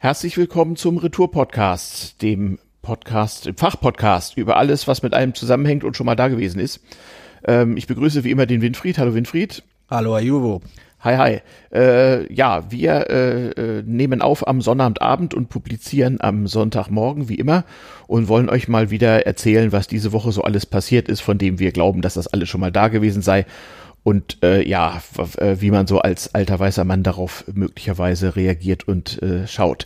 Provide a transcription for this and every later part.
Herzlich willkommen zum Retour-Podcast, dem Podcast, dem Fachpodcast über alles, was mit einem zusammenhängt und schon mal da gewesen ist. Ähm, ich begrüße wie immer den Winfried. Hallo Winfried. Hallo Ajuvo. Hi, hi. Äh, ja, wir äh, äh, nehmen auf am Sonnabendabend und publizieren am Sonntagmorgen, wie immer, und wollen euch mal wieder erzählen, was diese Woche so alles passiert ist, von dem wir glauben, dass das alles schon mal da gewesen sei und äh, ja, äh, wie man so als alter weißer Mann darauf möglicherweise reagiert und äh, schaut.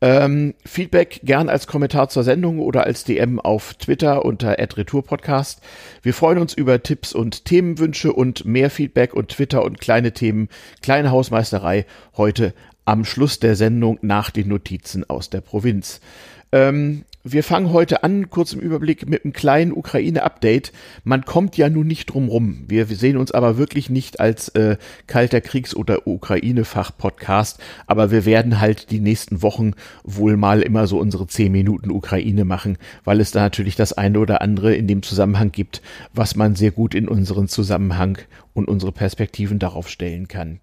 Ähm, Feedback gern als Kommentar zur Sendung oder als DM auf Twitter unter @retourpodcast. Wir freuen uns über Tipps und Themenwünsche und mehr Feedback und Twitter und kleine Themen, kleine Hausmeisterei heute am Schluss der Sendung nach den Notizen aus der Provinz. Ähm, wir fangen heute an, kurz im Überblick, mit einem kleinen Ukraine-Update. Man kommt ja nun nicht drum rum. Wir, wir sehen uns aber wirklich nicht als äh, kalter Kriegs- oder Ukraine-Fach-Podcast, aber wir werden halt die nächsten Wochen wohl mal immer so unsere zehn Minuten Ukraine machen, weil es da natürlich das eine oder andere in dem Zusammenhang gibt, was man sehr gut in unseren Zusammenhang und unsere Perspektiven darauf stellen kann.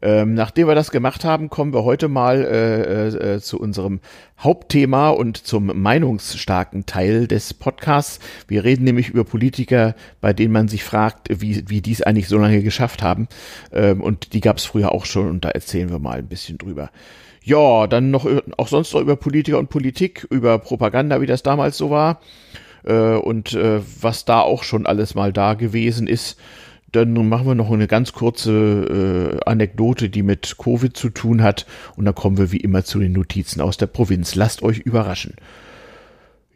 Ähm, nachdem wir das gemacht haben, kommen wir heute mal äh, äh, äh, zu unserem Hauptthema und zum meinungsstarken Teil des Podcasts. Wir reden nämlich über Politiker, bei denen man sich fragt, wie, wie die es eigentlich so lange geschafft haben. Ähm, und die gab es früher auch schon und da erzählen wir mal ein bisschen drüber. Ja, dann noch auch sonst noch über Politiker und Politik, über Propaganda, wie das damals so war äh, und äh, was da auch schon alles mal da gewesen ist. Dann machen wir noch eine ganz kurze äh, Anekdote, die mit Covid zu tun hat. Und dann kommen wir wie immer zu den Notizen aus der Provinz. Lasst euch überraschen.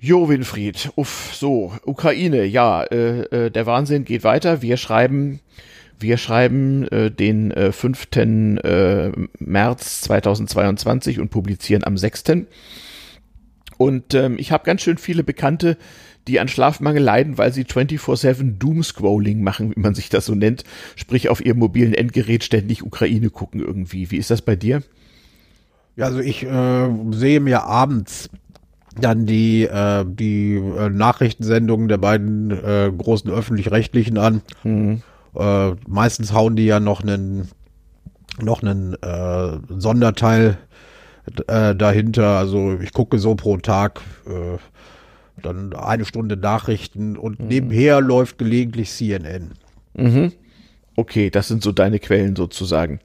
Jo, Winfried, uff, so, Ukraine, ja, äh, äh, der Wahnsinn geht weiter. Wir schreiben, wir schreiben äh, den äh, 5. Äh, März 2022 und publizieren am 6. Und ähm, ich habe ganz schön viele Bekannte, die an Schlafmangel leiden, weil sie 24-7 Doomscrolling machen, wie man sich das so nennt, sprich auf ihrem mobilen Endgerät ständig Ukraine gucken irgendwie. Wie ist das bei dir? Ja, also ich äh, sehe mir abends dann die, äh, die äh, Nachrichtensendungen der beiden äh, großen öffentlich-rechtlichen an. Mhm. Äh, meistens hauen die ja noch einen noch einen äh, Sonderteil äh, dahinter. Also ich gucke so pro Tag äh, dann eine Stunde Nachrichten und mhm. nebenher läuft gelegentlich CNN. Mhm. Okay, das sind so deine Quellen sozusagen.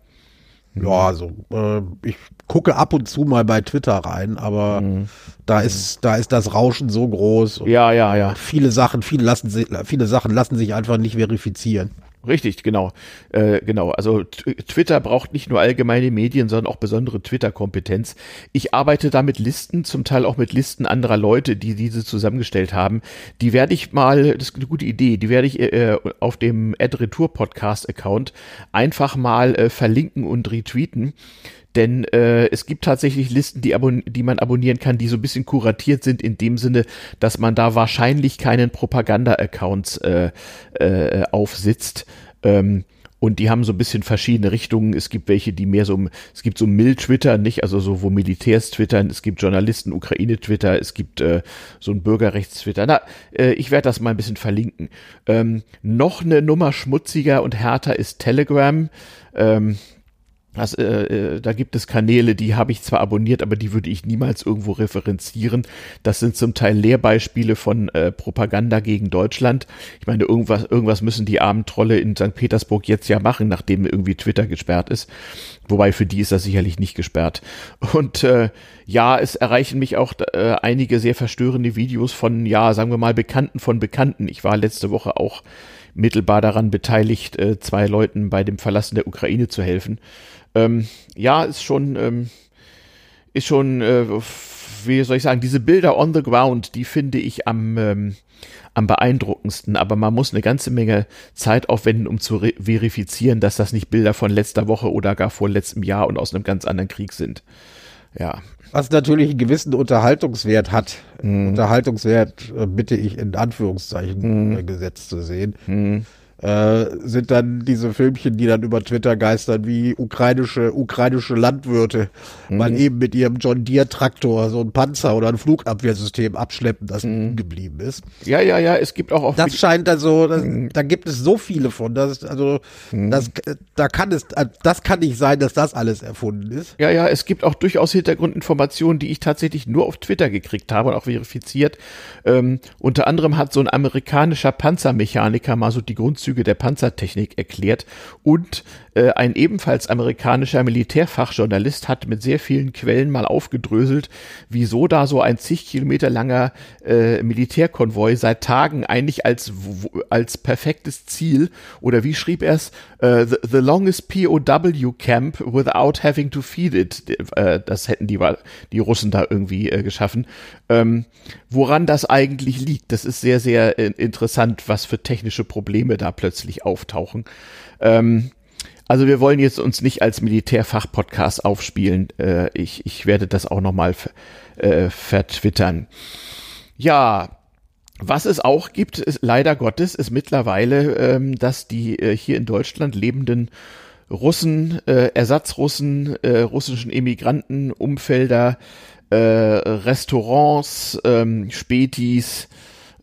Ja, also äh, ich gucke ab und zu mal bei Twitter rein, aber mhm. da ist da ist das Rauschen so groß. Ja, ja, ja. Viele Sachen, viele lassen sich, viele Sachen lassen sich einfach nicht verifizieren. Richtig, genau. Äh, genau. Also Twitter braucht nicht nur allgemeine Medien, sondern auch besondere Twitter-Kompetenz. Ich arbeite da mit Listen, zum Teil auch mit Listen anderer Leute, die diese zusammengestellt haben. Die werde ich mal, das ist eine gute Idee, die werde ich äh, auf dem Ad Retour Podcast Account einfach mal äh, verlinken und retweeten. Denn äh, es gibt tatsächlich Listen, die, die man abonnieren kann, die so ein bisschen kuratiert sind, in dem Sinne, dass man da wahrscheinlich keinen Propaganda-Account äh, äh, aufsitzt. Ähm, und die haben so ein bisschen verschiedene Richtungen. Es gibt welche, die mehr so, es gibt so Mill-Twitter, nicht, also so, wo Militärs twittern, es gibt Journalisten, Ukraine-Twitter, es gibt äh, so ein Bürgerrechts-Twitter. Na, äh, ich werde das mal ein bisschen verlinken. Ähm, noch eine Nummer schmutziger und härter ist Telegram. Ähm, das, äh, äh, da gibt es Kanäle, die habe ich zwar abonniert, aber die würde ich niemals irgendwo referenzieren. Das sind zum Teil Lehrbeispiele von äh, Propaganda gegen Deutschland. Ich meine, irgendwas, irgendwas müssen die armen Trolle in St. Petersburg jetzt ja machen, nachdem irgendwie Twitter gesperrt ist. Wobei für die ist das sicherlich nicht gesperrt. Und äh, ja, es erreichen mich auch äh, einige sehr verstörende Videos von, ja, sagen wir mal, Bekannten von Bekannten. Ich war letzte Woche auch mittelbar daran beteiligt, äh, zwei Leuten bei dem Verlassen der Ukraine zu helfen. Ähm, ja, ist schon, ähm, ist schon, äh, wie soll ich sagen, diese Bilder on the ground, die finde ich am, ähm, am beeindruckendsten. Aber man muss eine ganze Menge Zeit aufwenden, um zu verifizieren, dass das nicht Bilder von letzter Woche oder gar vor letztem Jahr und aus einem ganz anderen Krieg sind. Ja. Was natürlich einen gewissen Unterhaltungswert hat. Mhm. Unterhaltungswert äh, bitte ich in Anführungszeichen mhm. gesetzt zu sehen. Mhm äh, sind dann diese Filmchen, die dann über Twitter geistern, wie ukrainische, ukrainische Landwirte mhm. mal eben mit ihrem John Deere Traktor so ein Panzer oder ein Flugabwehrsystem abschleppen, das mhm. geblieben ist. Ja, ja, ja, es gibt auch, auch Das scheint also, das, mhm. da gibt es so viele von, das, also, mhm. das, da kann es, das kann nicht sein, dass das alles erfunden ist. Ja, ja, es gibt auch durchaus Hintergrundinformationen, die ich tatsächlich nur auf Twitter gekriegt habe und auch verifiziert. Ähm, unter anderem hat so ein amerikanischer Panzermechaniker mal so die Grundzüge Grundzüge der Panzertechnik erklärt und ein ebenfalls amerikanischer Militärfachjournalist hat mit sehr vielen Quellen mal aufgedröselt, wieso da so ein zig Kilometer langer äh, Militärkonvoi seit Tagen eigentlich als, als perfektes Ziel oder wie schrieb er es, uh, the, the, longest POW camp without having to feed it. Äh, das hätten die, die Russen da irgendwie äh, geschaffen. Ähm, woran das eigentlich liegt, das ist sehr, sehr äh, interessant, was für technische Probleme da plötzlich auftauchen. Ähm, also wir wollen jetzt uns nicht als Militärfach-Podcast aufspielen. Äh, ich, ich werde das auch nochmal äh, vertwittern. Ja, was es auch gibt, ist leider Gottes, ist mittlerweile, ähm, dass die äh, hier in Deutschland lebenden Russen, äh, Ersatzrussen, äh, russischen Immigranten, Umfelder, äh, Restaurants, ähm, Spätis,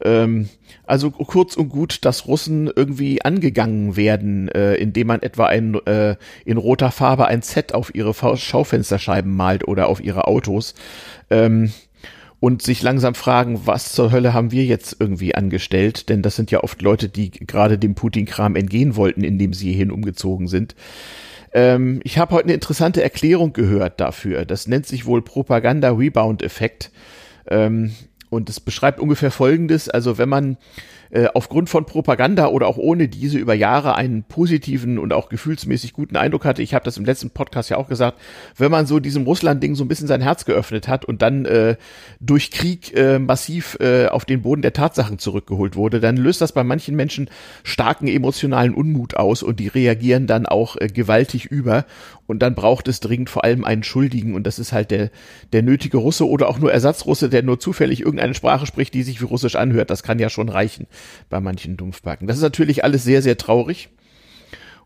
ähm, also kurz und gut, dass Russen irgendwie angegangen werden, äh, indem man etwa ein, äh, in roter Farbe ein Z auf ihre Schaufensterscheiben malt oder auf ihre Autos. Ähm, und sich langsam fragen, was zur Hölle haben wir jetzt irgendwie angestellt? Denn das sind ja oft Leute, die gerade dem Putin-Kram entgehen wollten, indem sie hierhin umgezogen sind. Ähm, ich habe heute eine interessante Erklärung gehört dafür. Das nennt sich wohl Propaganda-Rebound-Effekt. Und es beschreibt ungefähr Folgendes. Also wenn man äh, aufgrund von Propaganda oder auch ohne diese über Jahre einen positiven und auch gefühlsmäßig guten Eindruck hatte. Ich habe das im letzten Podcast ja auch gesagt, wenn man so diesem Russland-Ding so ein bisschen sein Herz geöffnet hat und dann äh, durch Krieg äh, massiv äh, auf den Boden der Tatsachen zurückgeholt wurde, dann löst das bei manchen Menschen starken emotionalen Unmut aus und die reagieren dann auch äh, gewaltig über und dann braucht es dringend vor allem einen Schuldigen und das ist halt der, der nötige Russe oder auch nur Ersatzrusse, der nur zufällig irgendeine Sprache spricht, die sich wie Russisch anhört. Das kann ja schon reichen bei manchen Dumpfbacken. Das ist natürlich alles sehr, sehr traurig.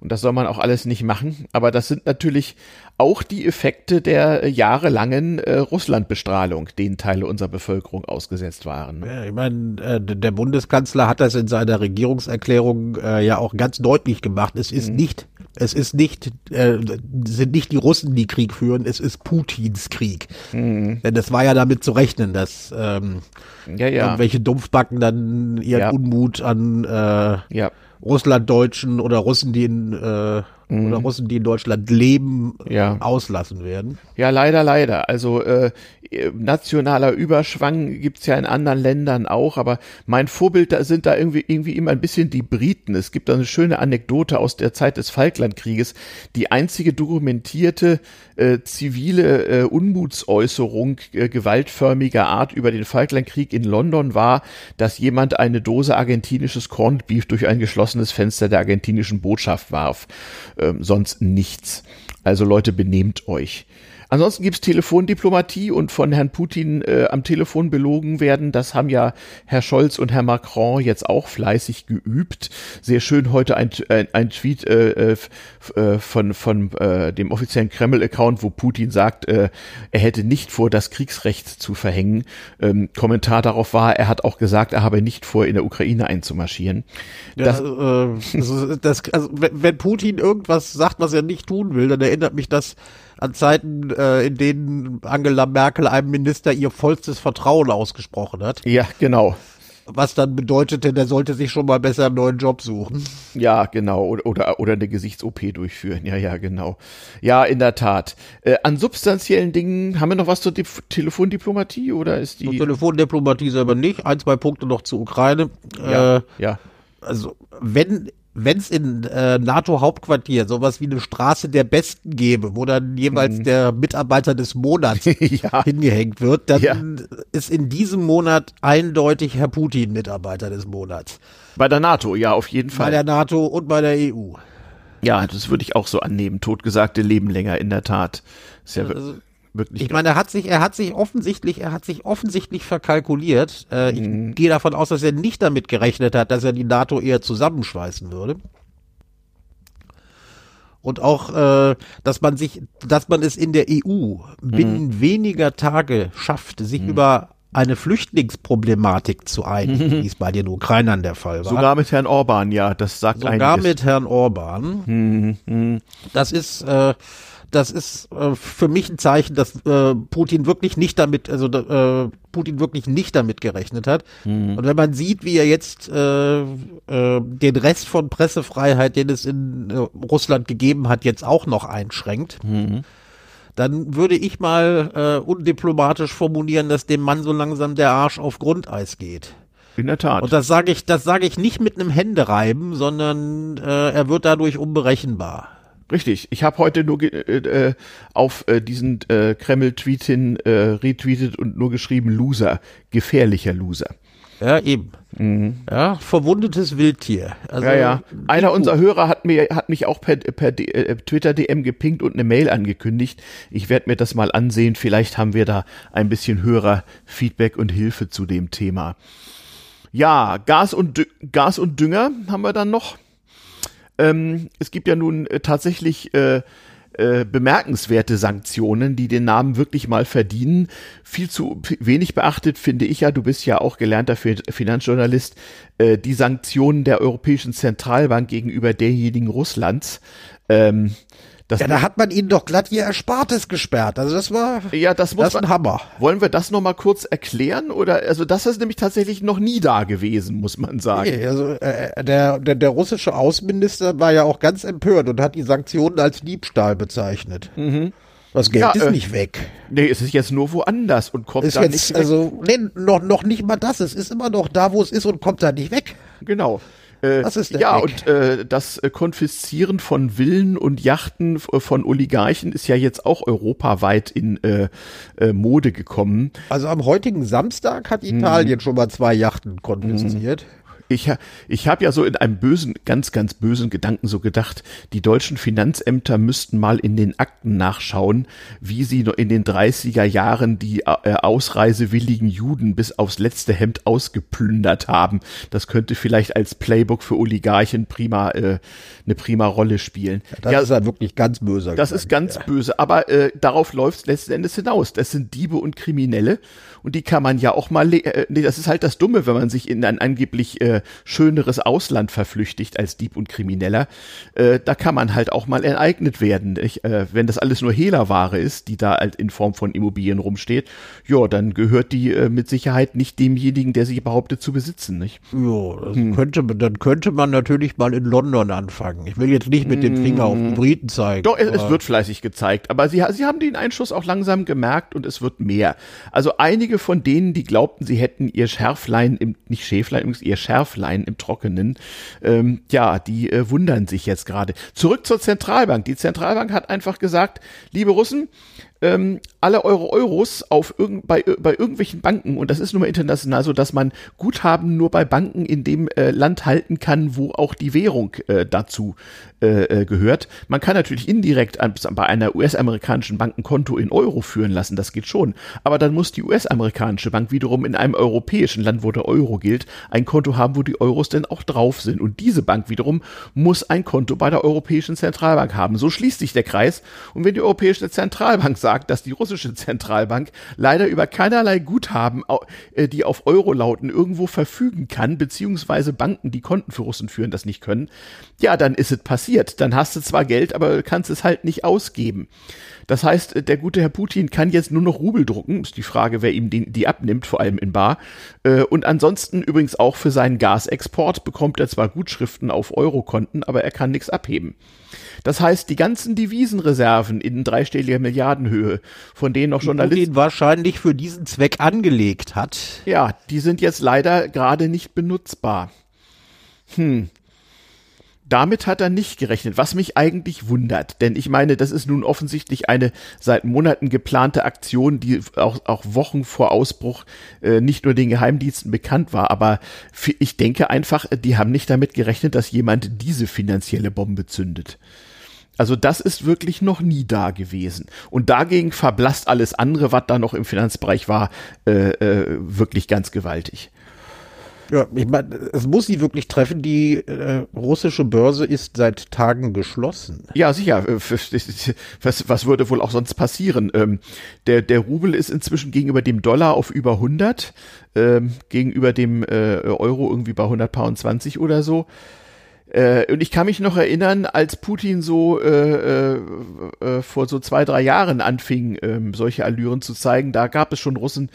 Und das soll man auch alles nicht machen. Aber das sind natürlich auch die Effekte der jahrelangen äh, Russlandbestrahlung, denen Teile unserer Bevölkerung ausgesetzt waren. Ja, ich meine, äh, der Bundeskanzler hat das in seiner Regierungserklärung äh, ja auch ganz deutlich gemacht. Es ist mhm. nicht es ist nicht, äh, sind nicht die Russen, die Krieg führen, es ist Putins Krieg. Mhm. Denn es war ja damit zu rechnen, dass ähm, ja, ja. irgendwelche Dumpfbacken dann ihren ja. Unmut an äh, ja. Russlanddeutschen oder Russen, die in äh, mhm. oder Russen, die in Deutschland leben, ja. auslassen werden. Ja, leider, leider. Also äh, nationaler Überschwang gibt's ja in anderen Ländern auch, aber mein Vorbild da sind da irgendwie, irgendwie immer ein bisschen die Briten. Es gibt da eine schöne Anekdote aus der Zeit des Falklandkrieges. Die einzige dokumentierte äh, zivile äh, Unmutsäußerung äh, gewaltförmiger Art über den Falklandkrieg in London war, dass jemand eine Dose argentinisches Corned Beef durch ein geschlossenes Fenster der argentinischen Botschaft warf ähm, sonst nichts. Also Leute, benehmt euch. Ansonsten gibt's Telefondiplomatie und von Herrn Putin äh, am Telefon belogen werden. Das haben ja Herr Scholz und Herr Macron jetzt auch fleißig geübt. Sehr schön heute ein, ein, ein Tweet äh, äh, von, von äh, dem offiziellen Kreml-Account, wo Putin sagt, äh, er hätte nicht vor, das Kriegsrecht zu verhängen. Ähm, Kommentar darauf war, er hat auch gesagt, er habe nicht vor, in der Ukraine einzumarschieren. Das, ja, äh, also, das, also wenn Putin irgendwas sagt, was er nicht tun will, dann erinnert mich das an Zeiten, äh, in denen Angela Merkel einem Minister ihr vollstes Vertrauen ausgesprochen hat. Ja, genau. Was dann bedeutete, der sollte sich schon mal besser einen neuen Job suchen. Ja, genau. Oder, oder, oder eine Gesichts-OP durchführen. Ja, ja, genau. Ja, in der Tat. Äh, an substanziellen Dingen haben wir noch was zur Di Telefondiplomatie oder ist die. Zur Telefondiplomatie selber nicht. Ein, zwei Punkte noch zur Ukraine. Ja. Äh, ja. Also, wenn wenn es in äh, NATO-Hauptquartier sowas wie eine Straße der Besten gäbe, wo dann jeweils mhm. der Mitarbeiter des Monats ja. hingehängt wird, dann ja. ist in diesem Monat eindeutig Herr Putin Mitarbeiter des Monats. Bei der NATO, ja, auf jeden Fall. Bei der NATO und bei der EU. Ja, das würde ich auch so annehmen. Totgesagte leben länger, in der Tat. Ist ja, also, Wirklich. Ich meine, er hat sich, er hat sich offensichtlich, er hat sich offensichtlich verkalkuliert. Äh, ich mhm. gehe davon aus, dass er nicht damit gerechnet hat, dass er die NATO eher zusammenschweißen würde. Und auch, äh, dass man sich, dass man es in der EU binnen mhm. weniger Tage schafft, sich mhm. über eine Flüchtlingsproblematik zu einigen, wie es bei den Ukrainern der Fall war. Sogar mit Herrn Orban, ja, das sagt Sogar einiges. mit Herrn Orban. Mhm. mhm. Das ist, äh, das ist äh, für mich ein Zeichen, dass äh, Putin wirklich nicht damit, also äh, Putin wirklich nicht damit gerechnet hat. Mhm. Und wenn man sieht, wie er jetzt äh, äh, den Rest von Pressefreiheit, den es in äh, Russland gegeben hat, jetzt auch noch einschränkt, mhm. dann würde ich mal undiplomatisch formulieren, dass dem Mann so langsam der Arsch auf Grundeis geht. In der Tat. Und das sage ich, das sage ich nicht mit einem Händereiben, sondern er wird dadurch unberechenbar. Richtig. Ich habe heute nur äh, äh, auf äh, diesen äh, Kreml-Tweet hin äh, retweetet und nur geschrieben Loser, gefährlicher Loser. Ja, eben. Mhm. Ja, verwundetes Wildtier. Also, ja, ja. Einer unserer Hörer hat mir hat mich auch per, per äh, Twitter DM gepinkt und eine Mail angekündigt. Ich werde mir das mal ansehen. Vielleicht haben wir da ein bisschen höherer Feedback und Hilfe zu dem Thema. Ja, Gas und Gas und Dünger haben wir dann noch. Ähm, es gibt ja nun äh, tatsächlich äh, äh, bemerkenswerte Sanktionen, die den Namen wirklich mal verdienen. Viel zu wenig beachtet finde ich ja, du bist ja auch gelernter Finanzjournalist, äh, die Sanktionen der Europäischen Zentralbank gegenüber derjenigen Russlands. Ähm, das ja, da hat man ihnen doch glatt ihr Erspartes gesperrt. Also das war ja, das, muss das man, ein Hammer. Wollen wir das noch mal kurz erklären oder also das ist nämlich tatsächlich noch nie da gewesen, muss man sagen. Nee, also äh, der, der der russische Außenminister war ja auch ganz empört und hat die Sanktionen als Diebstahl bezeichnet. Mhm. Das Geld ja, ist äh, nicht weg. Nee, es ist jetzt nur woanders und kommt ist da jetzt, nicht weg. Also, nee, noch, noch nicht mal das. Es ist immer noch da, wo es ist und kommt da nicht weg. Genau. Äh, das ist der ja, Weg. und äh, das äh, Konfiszieren von Villen und Yachten äh, von Oligarchen ist ja jetzt auch europaweit in äh, äh, Mode gekommen. Also am heutigen Samstag hat Italien hm. schon mal zwei Yachten konfisziert. Hm. Ich, ich habe ja so in einem bösen, ganz, ganz bösen Gedanken so gedacht, die deutschen Finanzämter müssten mal in den Akten nachschauen, wie sie in den 30er Jahren die äh, ausreisewilligen Juden bis aufs letzte Hemd ausgeplündert haben. Das könnte vielleicht als Playbook für Oligarchen prima äh, eine prima Rolle spielen. Ja, das ja, ist ja wirklich ganz böse. Das ist ganz ja. böse, aber äh, darauf läuft es letzten Endes hinaus. Das sind Diebe und Kriminelle und die kann man ja auch mal, äh, nee, das ist halt das Dumme, wenn man sich in ein angeblich äh, schöneres Ausland verflüchtigt als Dieb und Krimineller. Äh, da kann man halt auch mal enteignet werden. Ich, äh, wenn das alles nur Hehlerware ist, die da halt in Form von Immobilien rumsteht, ja, dann gehört die äh, mit Sicherheit nicht demjenigen, der sich behauptet zu besitzen, nicht? Ja, hm. könnte, dann könnte man natürlich mal in London anfangen. Ich will jetzt nicht mit dem Finger auf die hm. Briten zeigen. Doch, es, es wird fleißig gezeigt, aber sie, sie haben den Einschuss auch langsam gemerkt und es wird mehr. Also einige von denen, die glaubten, sie hätten ihr Schärflein im, nicht Schäflein, ihr Schärflein im Trockenen, ähm, ja, die äh, wundern sich jetzt gerade. Zurück zur Zentralbank. Die Zentralbank hat einfach gesagt, liebe Russen, ähm, alle eure Euros auf irgend, bei, bei irgendwelchen Banken, und das ist nun mal international so, dass man Guthaben nur bei Banken in dem äh, Land halten kann, wo auch die Währung äh, dazu äh, äh gehört. Man kann natürlich indirekt an, bei einer US-amerikanischen Bank ein Konto in Euro führen lassen, das geht schon. Aber dann muss die US-amerikanische Bank wiederum in einem europäischen Land, wo der Euro gilt, ein Konto haben, wo die Euros denn auch drauf sind. Und diese Bank wiederum muss ein Konto bei der Europäischen Zentralbank haben. So schließt sich der Kreis. Und wenn die Europäische Zentralbank sagt, sagt, dass die russische Zentralbank leider über keinerlei Guthaben, äh, die auf Euro lauten, irgendwo verfügen kann, beziehungsweise Banken, die Konten für Russen führen, das nicht können, ja, dann ist es passiert. Dann hast du zwar Geld, aber kannst es halt nicht ausgeben. Das heißt, der gute Herr Putin kann jetzt nur noch Rubel drucken. Ist die Frage, wer ihm die, die abnimmt, vor allem in Bar. Äh, und ansonsten übrigens auch für seinen Gasexport bekommt er zwar Gutschriften auf Eurokonten, aber er kann nichts abheben. Das heißt, die ganzen Devisenreserven in dreistelliger Milliardenhöhe, von denen noch Journalisten Putin wahrscheinlich für diesen Zweck angelegt hat. Ja, die sind jetzt leider gerade nicht benutzbar. Hm. Damit hat er nicht gerechnet, was mich eigentlich wundert. Denn ich meine, das ist nun offensichtlich eine seit Monaten geplante Aktion, die auch, auch Wochen vor Ausbruch äh, nicht nur den Geheimdiensten bekannt war. Aber ich denke einfach, die haben nicht damit gerechnet, dass jemand diese finanzielle Bombe zündet. Also das ist wirklich noch nie da gewesen. Und dagegen verblasst alles andere, was da noch im Finanzbereich war, äh, äh, wirklich ganz gewaltig. Ja, ich meine, es muss sie wirklich treffen. Die äh, russische Börse ist seit Tagen geschlossen. Ja, sicher. Äh, was, was würde wohl auch sonst passieren? Ähm, der, der Rubel ist inzwischen gegenüber dem Dollar auf über 100, ähm, gegenüber dem äh, Euro irgendwie bei 120 oder so. Äh, und ich kann mich noch erinnern, als Putin so äh, äh, äh, vor so zwei, drei Jahren anfing, äh, solche Allüren zu zeigen, da gab es schon Russen,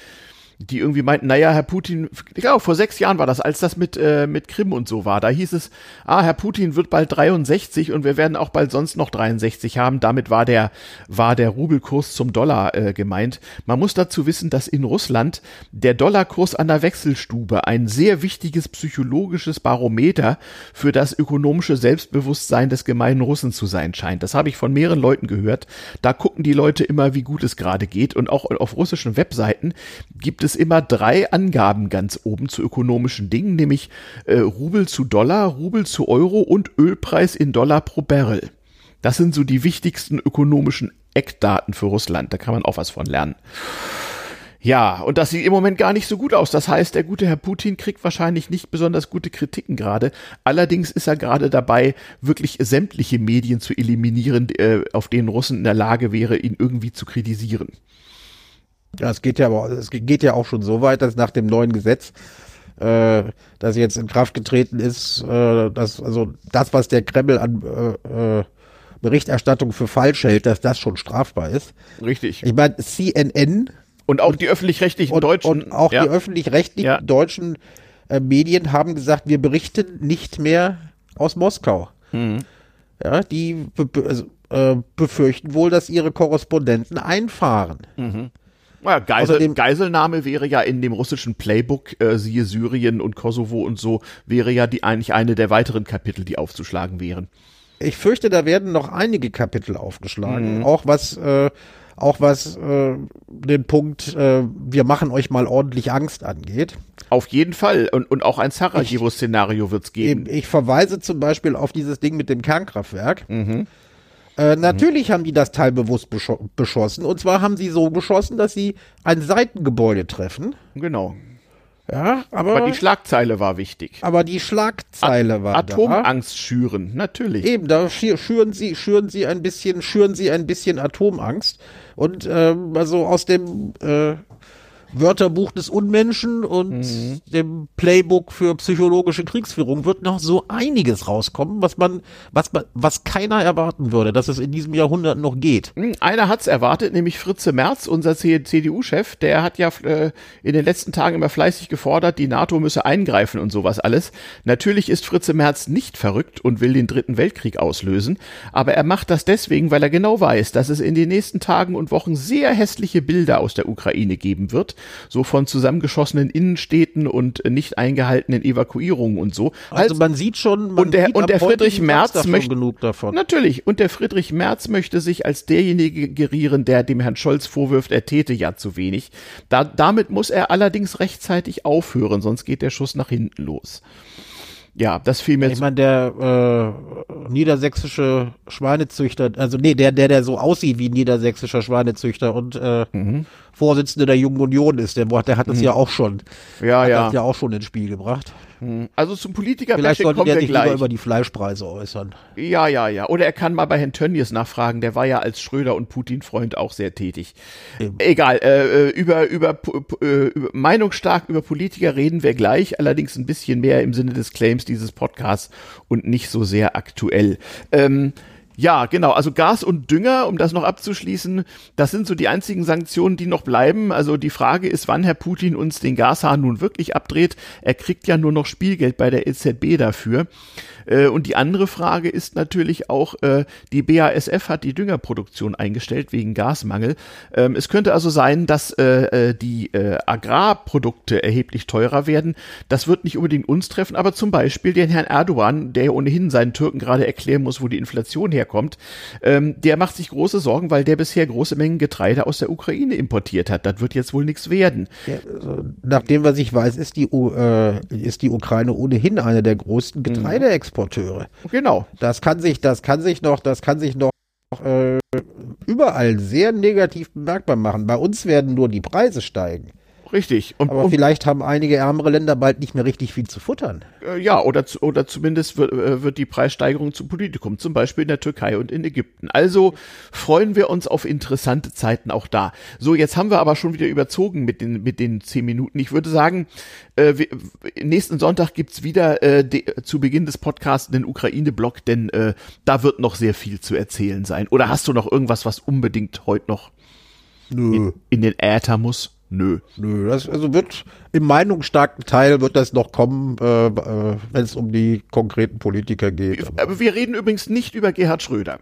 die irgendwie meinten, naja, Herr Putin, glaube, vor sechs Jahren war das, als das mit, äh, mit Krim und so war. Da hieß es, ah, Herr Putin wird bald 63 und wir werden auch bald sonst noch 63 haben. Damit war der, war der Rubelkurs zum Dollar äh, gemeint. Man muss dazu wissen, dass in Russland der Dollarkurs an der Wechselstube ein sehr wichtiges psychologisches Barometer für das ökonomische Selbstbewusstsein des gemeinen Russen zu sein scheint. Das habe ich von mehreren Leuten gehört. Da gucken die Leute immer, wie gut es gerade geht. Und auch auf russischen Webseiten gibt es es immer drei Angaben ganz oben zu ökonomischen Dingen, nämlich äh, Rubel zu Dollar, Rubel zu Euro und Ölpreis in Dollar pro Barrel. Das sind so die wichtigsten ökonomischen Eckdaten für Russland. Da kann man auch was von lernen. Ja, und das sieht im Moment gar nicht so gut aus. Das heißt, der gute Herr Putin kriegt wahrscheinlich nicht besonders gute Kritiken gerade. Allerdings ist er gerade dabei, wirklich sämtliche Medien zu eliminieren, äh, auf denen Russen in der Lage wäre, ihn irgendwie zu kritisieren. Ja, es geht ja aber, es geht ja auch schon so weit, dass nach dem neuen Gesetz, äh, das jetzt in Kraft getreten ist, äh, dass also das, was der Kreml an äh, äh, Berichterstattung für falsch hält, dass das schon strafbar ist. Richtig. Ich meine, CNN und auch die öffentlich-rechtlichen deutschen und auch ja. die öffentlich-rechtlichen ja. deutschen äh, Medien haben gesagt, wir berichten nicht mehr aus Moskau. Mhm. Ja, die also, äh, befürchten wohl, dass ihre Korrespondenten einfahren. Mhm. Ja, Geisel, Außerdem, Geiselnahme wäre ja in dem russischen Playbook, äh, siehe Syrien und Kosovo und so, wäre ja die eigentlich eine der weiteren Kapitel, die aufzuschlagen wären. Ich fürchte, da werden noch einige Kapitel aufgeschlagen, mhm. auch was äh, auch was äh, den Punkt, äh, wir machen euch mal ordentlich Angst angeht. Auf jeden Fall. Und, und auch ein Sarajevo-Szenario wird es geben. Ich verweise zum Beispiel auf dieses Ding mit dem Kernkraftwerk. Mhm. Äh, natürlich mhm. haben die das Teil bewusst bescho beschossen. Und zwar haben sie so geschossen, dass sie ein Seitengebäude treffen. Genau. Ja, aber, aber die Schlagzeile war wichtig. Aber die Schlagzeile At war Atomangst da. schüren, natürlich. Eben, da schüren sie, schüren sie ein bisschen, schüren sie ein bisschen Atomangst. Und ähm, also aus dem äh, Wörterbuch des Unmenschen und mhm. dem Playbook für psychologische Kriegsführung wird noch so einiges rauskommen, was man, was was keiner erwarten würde, dass es in diesem Jahrhundert noch geht. Hm, einer hat's erwartet, nämlich Fritze Merz, unser CDU-Chef, der hat ja äh, in den letzten Tagen immer fleißig gefordert, die NATO müsse eingreifen und sowas alles. Natürlich ist Fritze Merz nicht verrückt und will den dritten Weltkrieg auslösen, aber er macht das deswegen, weil er genau weiß, dass es in den nächsten Tagen und Wochen sehr hässliche Bilder aus der Ukraine geben wird so von zusammengeschossenen Innenstädten und nicht eingehaltenen Evakuierungen und so. Also, man sieht schon, man und der, und der Friedrich Merz möchte genug davon. Natürlich und der Friedrich Merz möchte sich als derjenige gerieren, der dem Herrn Scholz vorwirft, er täte ja zu wenig. Da, damit muss er allerdings rechtzeitig aufhören, sonst geht der Schuss nach hinten los. Ja, das fiel mir. Ich meine, der äh, niedersächsische Schweinezüchter, also nee, der, der, der so aussieht wie niedersächsischer Schweinezüchter und äh, mhm. Vorsitzender der Jungen Union ist, der, der hat es mhm. ja auch schon, ja, hat ja. Das ja auch schon ins Spiel gebracht. Hm. Also zum Politiker Vielleicht kommen der sich gleich. über die Fleischpreise äußern. Ja, ja, ja. Oder er kann mal bei Herrn Tönnies nachfragen. Der war ja als Schröder und Putin-Freund auch sehr tätig. Eben. Egal. Äh, äh über, über, äh, über meinungsstark über Politiker reden wir gleich. Allerdings ein bisschen mehr im Sinne des Claims dieses Podcasts und nicht so sehr aktuell. Ähm, ja, genau. Also Gas und Dünger, um das noch abzuschließen, das sind so die einzigen Sanktionen, die noch bleiben. Also die Frage ist, wann Herr Putin uns den Gashahn nun wirklich abdreht. Er kriegt ja nur noch Spielgeld bei der EZB dafür. Äh, und die andere Frage ist natürlich auch, äh, die BASF hat die Düngerproduktion eingestellt wegen Gasmangel. Ähm, es könnte also sein, dass äh, die Agrarprodukte erheblich teurer werden. Das wird nicht unbedingt uns treffen, aber zum Beispiel den Herrn Erdogan, der ohnehin seinen Türken gerade erklären muss, wo die Inflation her daherkommt, ähm, der macht sich große Sorgen, weil der bisher große Mengen Getreide aus der Ukraine importiert hat. Das wird jetzt wohl nichts werden. Ja, also, nach dem, was ich weiß, ist die, äh, ist die Ukraine ohnehin eine der größten mhm. Getreideexporteure. Genau. Das kann sich, das kann sich noch, das kann sich noch äh, überall sehr negativ bemerkbar machen. Bei uns werden nur die Preise steigen. Richtig. Und, Aber und, vielleicht haben einige ärmere Länder bald nicht mehr richtig viel zu futtern. Äh, ja, oder, oder zumindest wird, äh, wird die Preissteigerung zum Politikum, zum Beispiel in der Türkei und in Ägypten. Also freuen wir uns auf interessante Zeiten auch da. So, jetzt haben wir aber schon wieder überzogen mit den, mit den zehn Minuten. Ich würde sagen, äh, wir, nächsten Sonntag gibt's wieder äh, de, zu Beginn des Podcasts den Ukraine-Blog, denn äh, da wird noch sehr viel zu erzählen sein. Oder hast du noch irgendwas, was unbedingt heute noch in, in den Äther muss? Nö. Nö, das also wird im meinungsstarken Teil wird das noch kommen, äh, äh, wenn es um die konkreten Politiker geht. Aber wir reden übrigens nicht über Gerhard Schröder.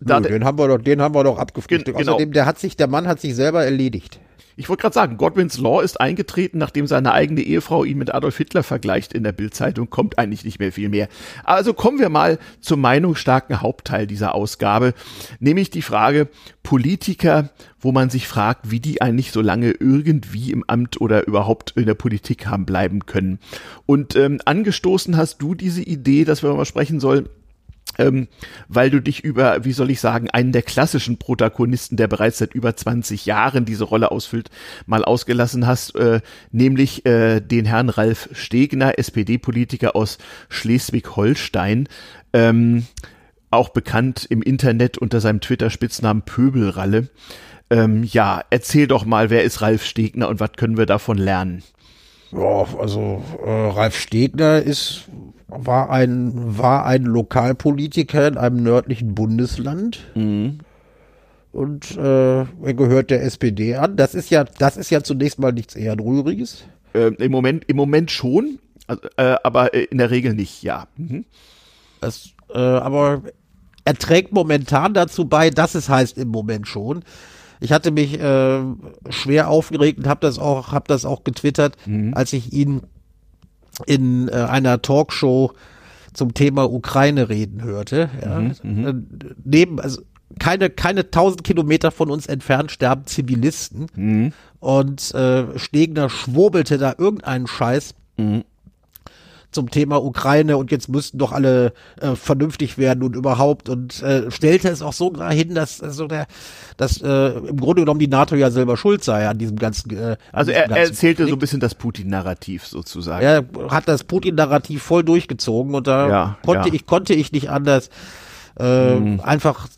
Nö, den haben wir doch, den haben wir doch abgefrühstückt. Genau. Außerdem, der hat sich, der Mann hat sich selber erledigt. Ich wollte gerade sagen, Godwins Law ist eingetreten, nachdem seine eigene Ehefrau ihn mit Adolf Hitler vergleicht in der Bildzeitung, kommt eigentlich nicht mehr viel mehr. Also kommen wir mal zum meinungsstarken Hauptteil dieser Ausgabe, nämlich die Frage Politiker, wo man sich fragt, wie die eigentlich so lange irgendwie im Amt oder überhaupt in der Politik haben bleiben können. Und ähm, angestoßen hast du diese Idee, dass wir mal sprechen sollen, ähm, weil du dich über, wie soll ich sagen, einen der klassischen Protagonisten, der bereits seit über 20 Jahren diese Rolle ausfüllt, mal ausgelassen hast, äh, nämlich äh, den Herrn Ralf Stegner, SPD-Politiker aus Schleswig-Holstein, ähm, auch bekannt im Internet unter seinem Twitter-Spitznamen Pöbelralle. Ähm, ja, erzähl doch mal, wer ist Ralf Stegner und was können wir davon lernen? Ja, also äh, Ralf Stegner ist war ein, war ein Lokalpolitiker in einem nördlichen Bundesland. Mhm. Und äh, er gehört der SPD an. Das ist ja, das ist ja zunächst mal nichts eher Rühriges. Äh, Im Moment, im Moment schon, also, äh, aber in der Regel nicht, ja. Mhm. Das, äh, aber er trägt momentan dazu bei, dass es heißt im Moment schon. Ich hatte mich äh, schwer aufgeregt und habe das auch, habe das auch getwittert, mhm. als ich ihn in äh, einer Talkshow zum Thema Ukraine reden hörte. Ja. Mhm, mhm, äh, Neben, also keine, keine tausend Kilometer von uns entfernt sterben Zivilisten. Mhm. Und äh, Stegner schwurbelte da irgendeinen Scheiß. Mhm zum Thema Ukraine und jetzt müssten doch alle äh, vernünftig werden und überhaupt und äh, stellte es auch so hin, dass also der, dass äh, im Grunde genommen die NATO ja selber schuld sei an diesem ganzen. Äh, also er, er erzählte Krieg. so ein bisschen das Putin-Narrativ sozusagen. Er hat das Putin-Narrativ voll durchgezogen und da ja, konnte ja. ich konnte ich nicht anders äh, mhm. einfach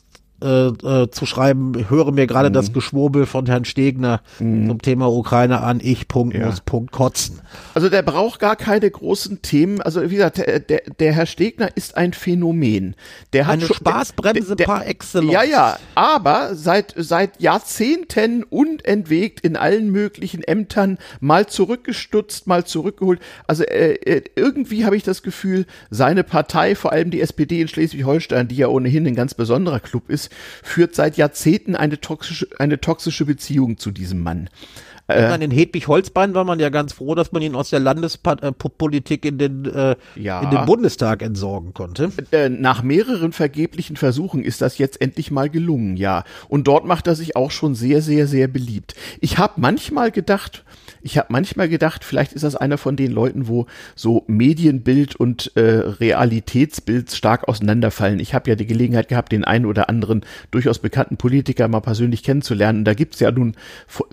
äh, äh, zu schreiben, höre mir gerade mhm. das Geschwurbel von Herrn Stegner mhm. zum Thema Ukraine an, ich Punkt ja. muss Punkt kotzen. Also der braucht gar keine großen Themen. Also wie gesagt, der, der, der Herr Stegner ist ein Phänomen. Der hat eine schon, Spaßbremse der, der, par excellence. Ja, ja, aber seit seit Jahrzehnten unentwegt in allen möglichen Ämtern mal zurückgestutzt, mal zurückgeholt. Also äh, äh irgendwie habe ich das Gefühl, seine Partei, vor allem die SPD in Schleswig-Holstein, die ja ohnehin ein ganz besonderer Club ist, führt seit Jahrzehnten eine toxische, eine toxische Beziehung zu diesem Mann. Äh, in Hedwig-Holzbein war man ja ganz froh, dass man ihn aus der Landespolitik in den, äh, ja. in den Bundestag entsorgen konnte. Äh, nach mehreren vergeblichen Versuchen ist das jetzt endlich mal gelungen, ja. Und dort macht er sich auch schon sehr, sehr, sehr beliebt. Ich habe manchmal gedacht, ich habe manchmal gedacht, vielleicht ist das einer von den Leuten, wo so Medienbild und äh, Realitätsbild stark auseinanderfallen. Ich habe ja die Gelegenheit gehabt, den einen oder anderen durchaus bekannten Politiker mal persönlich kennenzulernen. Und da gibt's ja nun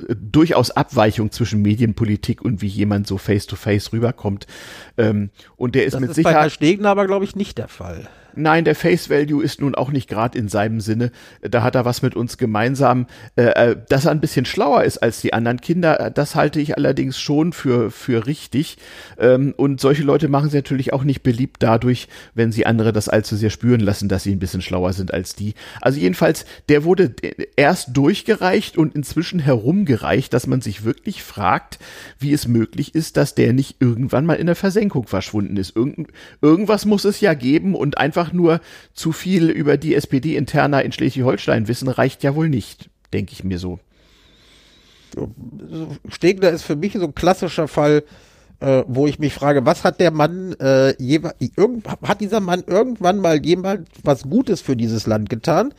äh, durchaus Abweichung zwischen Medienpolitik und wie jemand so face-to-face -face rüberkommt. Ähm, und der ist das mit ist Sicherheit. Bei Herr Stegner aber, glaube ich, nicht der Fall. Nein, der Face Value ist nun auch nicht gerade in seinem Sinne. Da hat er was mit uns gemeinsam. Äh, äh, dass er ein bisschen schlauer ist als die anderen Kinder, äh, das halte ich allerdings schon für, für richtig. Ähm, und solche Leute machen sie natürlich auch nicht beliebt dadurch, wenn sie andere das allzu sehr spüren lassen, dass sie ein bisschen schlauer sind als die. Also jedenfalls, der wurde erst durchgereicht und inzwischen herumgereicht, dass man sich wirklich fragt, wie es möglich ist, dass der nicht irgendwann mal in der Versenkung verschwunden ist. Irgend, irgendwas muss es ja geben und einfach einfach nur zu viel über die SPD-Interna in Schleswig-Holstein wissen, reicht ja wohl nicht, denke ich mir so. Stegner ist für mich so ein klassischer Fall äh, wo ich mich frage, was hat der Mann, äh, irgend, hat dieser Mann irgendwann mal jemand was Gutes für dieses Land getan?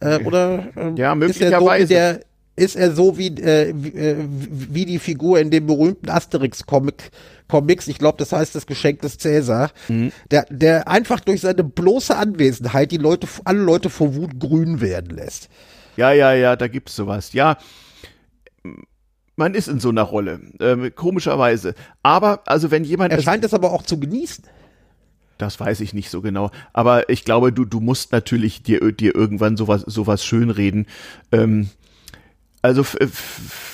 Äh, oder äh, ja, möglicherweise. Ist er so, der, ist er so wie, äh, wie, äh, wie die Figur in dem berühmten Asterix-Comic, Comics, ich glaube, das heißt das Geschenk des Cäsar, mhm. der, der einfach durch seine bloße Anwesenheit die Leute, alle Leute vor Wut grün werden lässt. Ja, ja, ja, da gibt's sowas. Ja, man ist in so einer Rolle, ähm, komischerweise. Aber, also wenn jemand. Er scheint es aber auch zu genießen. Das weiß ich nicht so genau. Aber ich glaube, du, du musst natürlich dir, dir irgendwann sowas, sowas schönreden. Ähm, also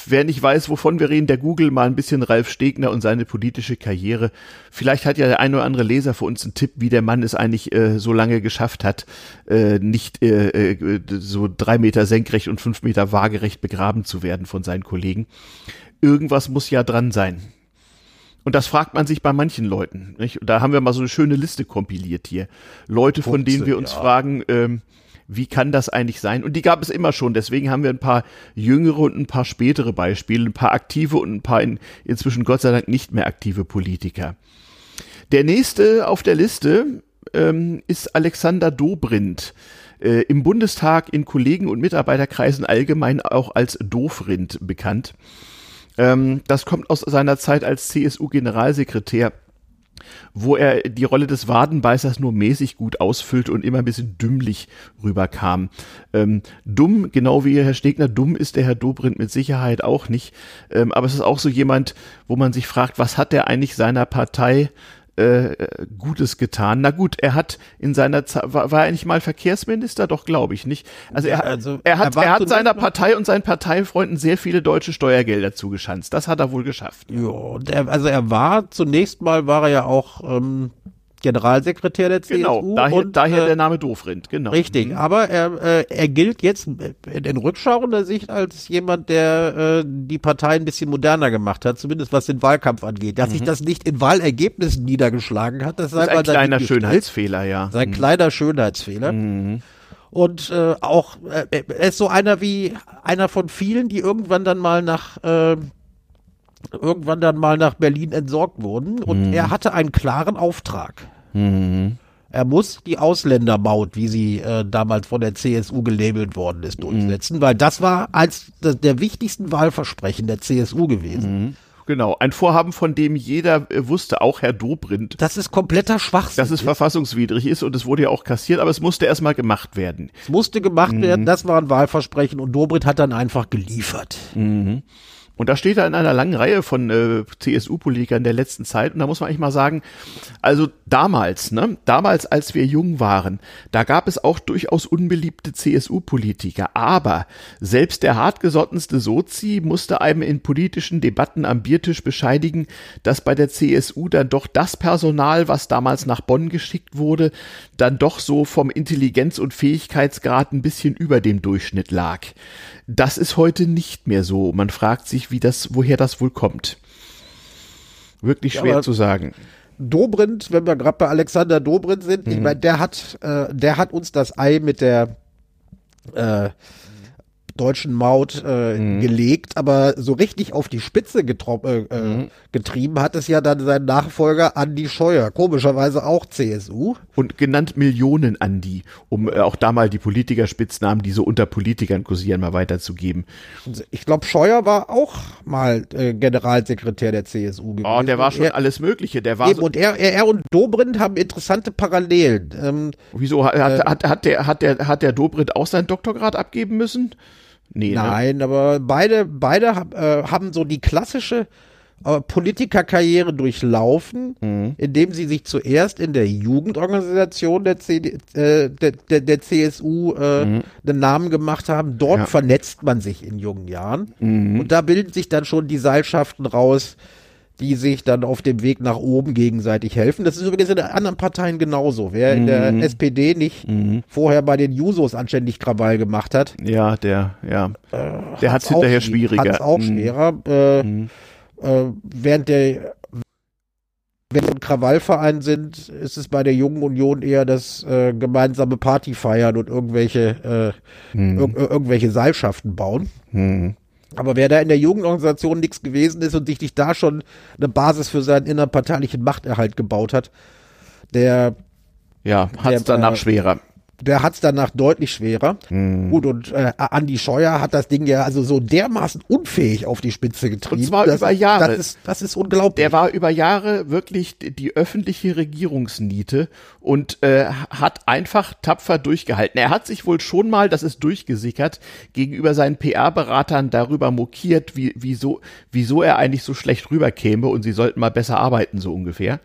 wer nicht weiß, wovon wir reden, der Google mal ein bisschen Ralf Stegner und seine politische Karriere. Vielleicht hat ja der ein oder andere Leser für uns einen Tipp, wie der Mann es eigentlich äh, so lange geschafft hat, äh, nicht äh, äh, so drei Meter senkrecht und fünf Meter waagerecht begraben zu werden von seinen Kollegen. Irgendwas muss ja dran sein. Und das fragt man sich bei manchen Leuten. Nicht? Da haben wir mal so eine schöne Liste kompiliert hier. Leute, von denen wir uns ja. fragen, ähm, wie kann das eigentlich sein? Und die gab es immer schon. Deswegen haben wir ein paar jüngere und ein paar spätere Beispiele, ein paar aktive und ein paar in, inzwischen Gott sei Dank nicht mehr aktive Politiker. Der nächste auf der Liste ähm, ist Alexander Dobrindt. Äh, Im Bundestag in Kollegen- und Mitarbeiterkreisen allgemein auch als Dofrind bekannt. Ähm, das kommt aus seiner Zeit als CSU-Generalsekretär wo er die Rolle des Wadenbeißers nur mäßig gut ausfüllt und immer ein bisschen dümmlich rüberkam. Ähm, dumm, genau wie Herr Stegner, dumm ist der Herr Dobrindt mit Sicherheit auch nicht. Ähm, aber es ist auch so jemand, wo man sich fragt, was hat er eigentlich seiner Partei äh, Gutes getan. Na gut, er hat in seiner Zeit, war, war er nicht mal Verkehrsminister? Doch, glaube ich nicht. Also er, also, er hat, er, er hat seiner Partei und seinen Parteifreunden sehr viele deutsche Steuergelder zugeschanzt. Das hat er wohl geschafft. Ja, der, also er war, zunächst mal war er ja auch ähm, Generalsekretär der CSU. Genau, daher, und, daher äh, der Name Dofrind, genau. Richtig, mhm. aber er, äh, er gilt jetzt in rückschauender Sicht als jemand, der äh, die Partei ein bisschen moderner gemacht hat, zumindest was den Wahlkampf angeht. Dass mhm. sich das nicht in Wahlergebnissen niedergeschlagen hat, das, das ist ein kleiner Schönheitsfehler, ja. Sein mhm. kleiner Schönheitsfehler. Mhm. Und äh, auch, äh, er ist so einer wie einer von vielen, die irgendwann dann mal nach äh, irgendwann dann mal nach Berlin entsorgt wurden und mhm. er hatte einen klaren Auftrag. Mhm. Er muss die Ausländermaut, wie sie äh, damals von der CSU gelabelt worden ist, durchsetzen, mhm. weil das war eins der wichtigsten Wahlversprechen der CSU gewesen. Mhm. Genau, ein Vorhaben, von dem jeder äh, wusste, auch Herr Dobrindt. Das ist kompletter Schwachsinn. Dass es ist. verfassungswidrig ist und es wurde ja auch kassiert, aber es musste erstmal gemacht werden. Es musste gemacht mhm. werden, das war ein Wahlversprechen und Dobrindt hat dann einfach geliefert. Mhm. Und da steht er in einer langen Reihe von äh, CSU-Politikern der letzten Zeit. Und da muss man eigentlich mal sagen, also damals, ne, damals, als wir jung waren, da gab es auch durchaus unbeliebte CSU-Politiker. Aber selbst der hartgesottenste Sozi musste einem in politischen Debatten am Biertisch bescheidigen, dass bei der CSU dann doch das Personal, was damals nach Bonn geschickt wurde, dann doch so vom Intelligenz- und Fähigkeitsgrad ein bisschen über dem Durchschnitt lag. Das ist heute nicht mehr so. Man fragt sich, wie das, woher das wohl kommt. Wirklich schwer ja, zu sagen. Dobrindt, wenn wir gerade bei Alexander Dobrindt sind, mhm. ich meine, der hat, äh, der hat uns das Ei mit der äh, deutschen Maut äh, mhm. gelegt, aber so richtig auf die Spitze äh, äh, mhm. getrieben hat es ja dann sein Nachfolger Andi Scheuer, komischerweise auch CSU. Und genannt Millionen Andi, um äh, auch da mal die Politikerspitznamen, die so unter Politikern kursieren, mal weiterzugeben. Ich glaube, Scheuer war auch mal äh, Generalsekretär der CSU gewesen. Oh, der war schon er, alles Mögliche. Der war eben, so und er, er, er und Dobrindt haben interessante Parallelen. Ähm, Wieso hat, äh, hat, hat, der, hat, der, hat der Dobrindt auch seinen Doktorgrad abgeben müssen? Nee, ne? Nein, ne? aber beide, beide äh, haben so die klassische äh, Politikerkarriere durchlaufen, mhm. indem sie sich zuerst in der Jugendorganisation der, CD, äh, der, der, der, CSU äh, mhm. einen Namen gemacht haben. Dort ja. vernetzt man sich in jungen Jahren. Mhm. Und da bilden sich dann schon die Seilschaften raus, die sich dann auf dem Weg nach oben gegenseitig helfen. Das ist übrigens in den anderen Parteien genauso. Wer mhm. in der mhm. SPD nicht mhm. vorher bei den Jusos anständig Krawall gemacht hat. Ja, der, ja. Äh, der hat es hinterher schwieriger. Hat auch mhm. schwerer. Äh, mhm. äh, während der wenn wir ein Krawallverein sind, ist es bei der Jungen Union eher das äh, gemeinsame Party feiern und irgendwelche, äh, mhm. ir irgendwelche Seilschaften bauen. Aber wer da in der Jugendorganisation nichts gewesen ist und sich nicht da schon eine Basis für seinen innerparteilichen Machterhalt gebaut hat, der ja, hat es danach äh, schwerer der hat es danach deutlich schwerer. Mhm. Gut, und äh, Andi Scheuer hat das Ding ja also so dermaßen unfähig auf die Spitze getrieben. Und zwar das, über Jahre. Das ist, das ist unglaublich. Der war über Jahre wirklich die öffentliche Regierungsniete und äh, hat einfach tapfer durchgehalten. Er hat sich wohl schon mal, das ist durchgesickert, gegenüber seinen PR-Beratern darüber mokiert, wie, wieso, wieso er eigentlich so schlecht rüberkäme und sie sollten mal besser arbeiten, so ungefähr.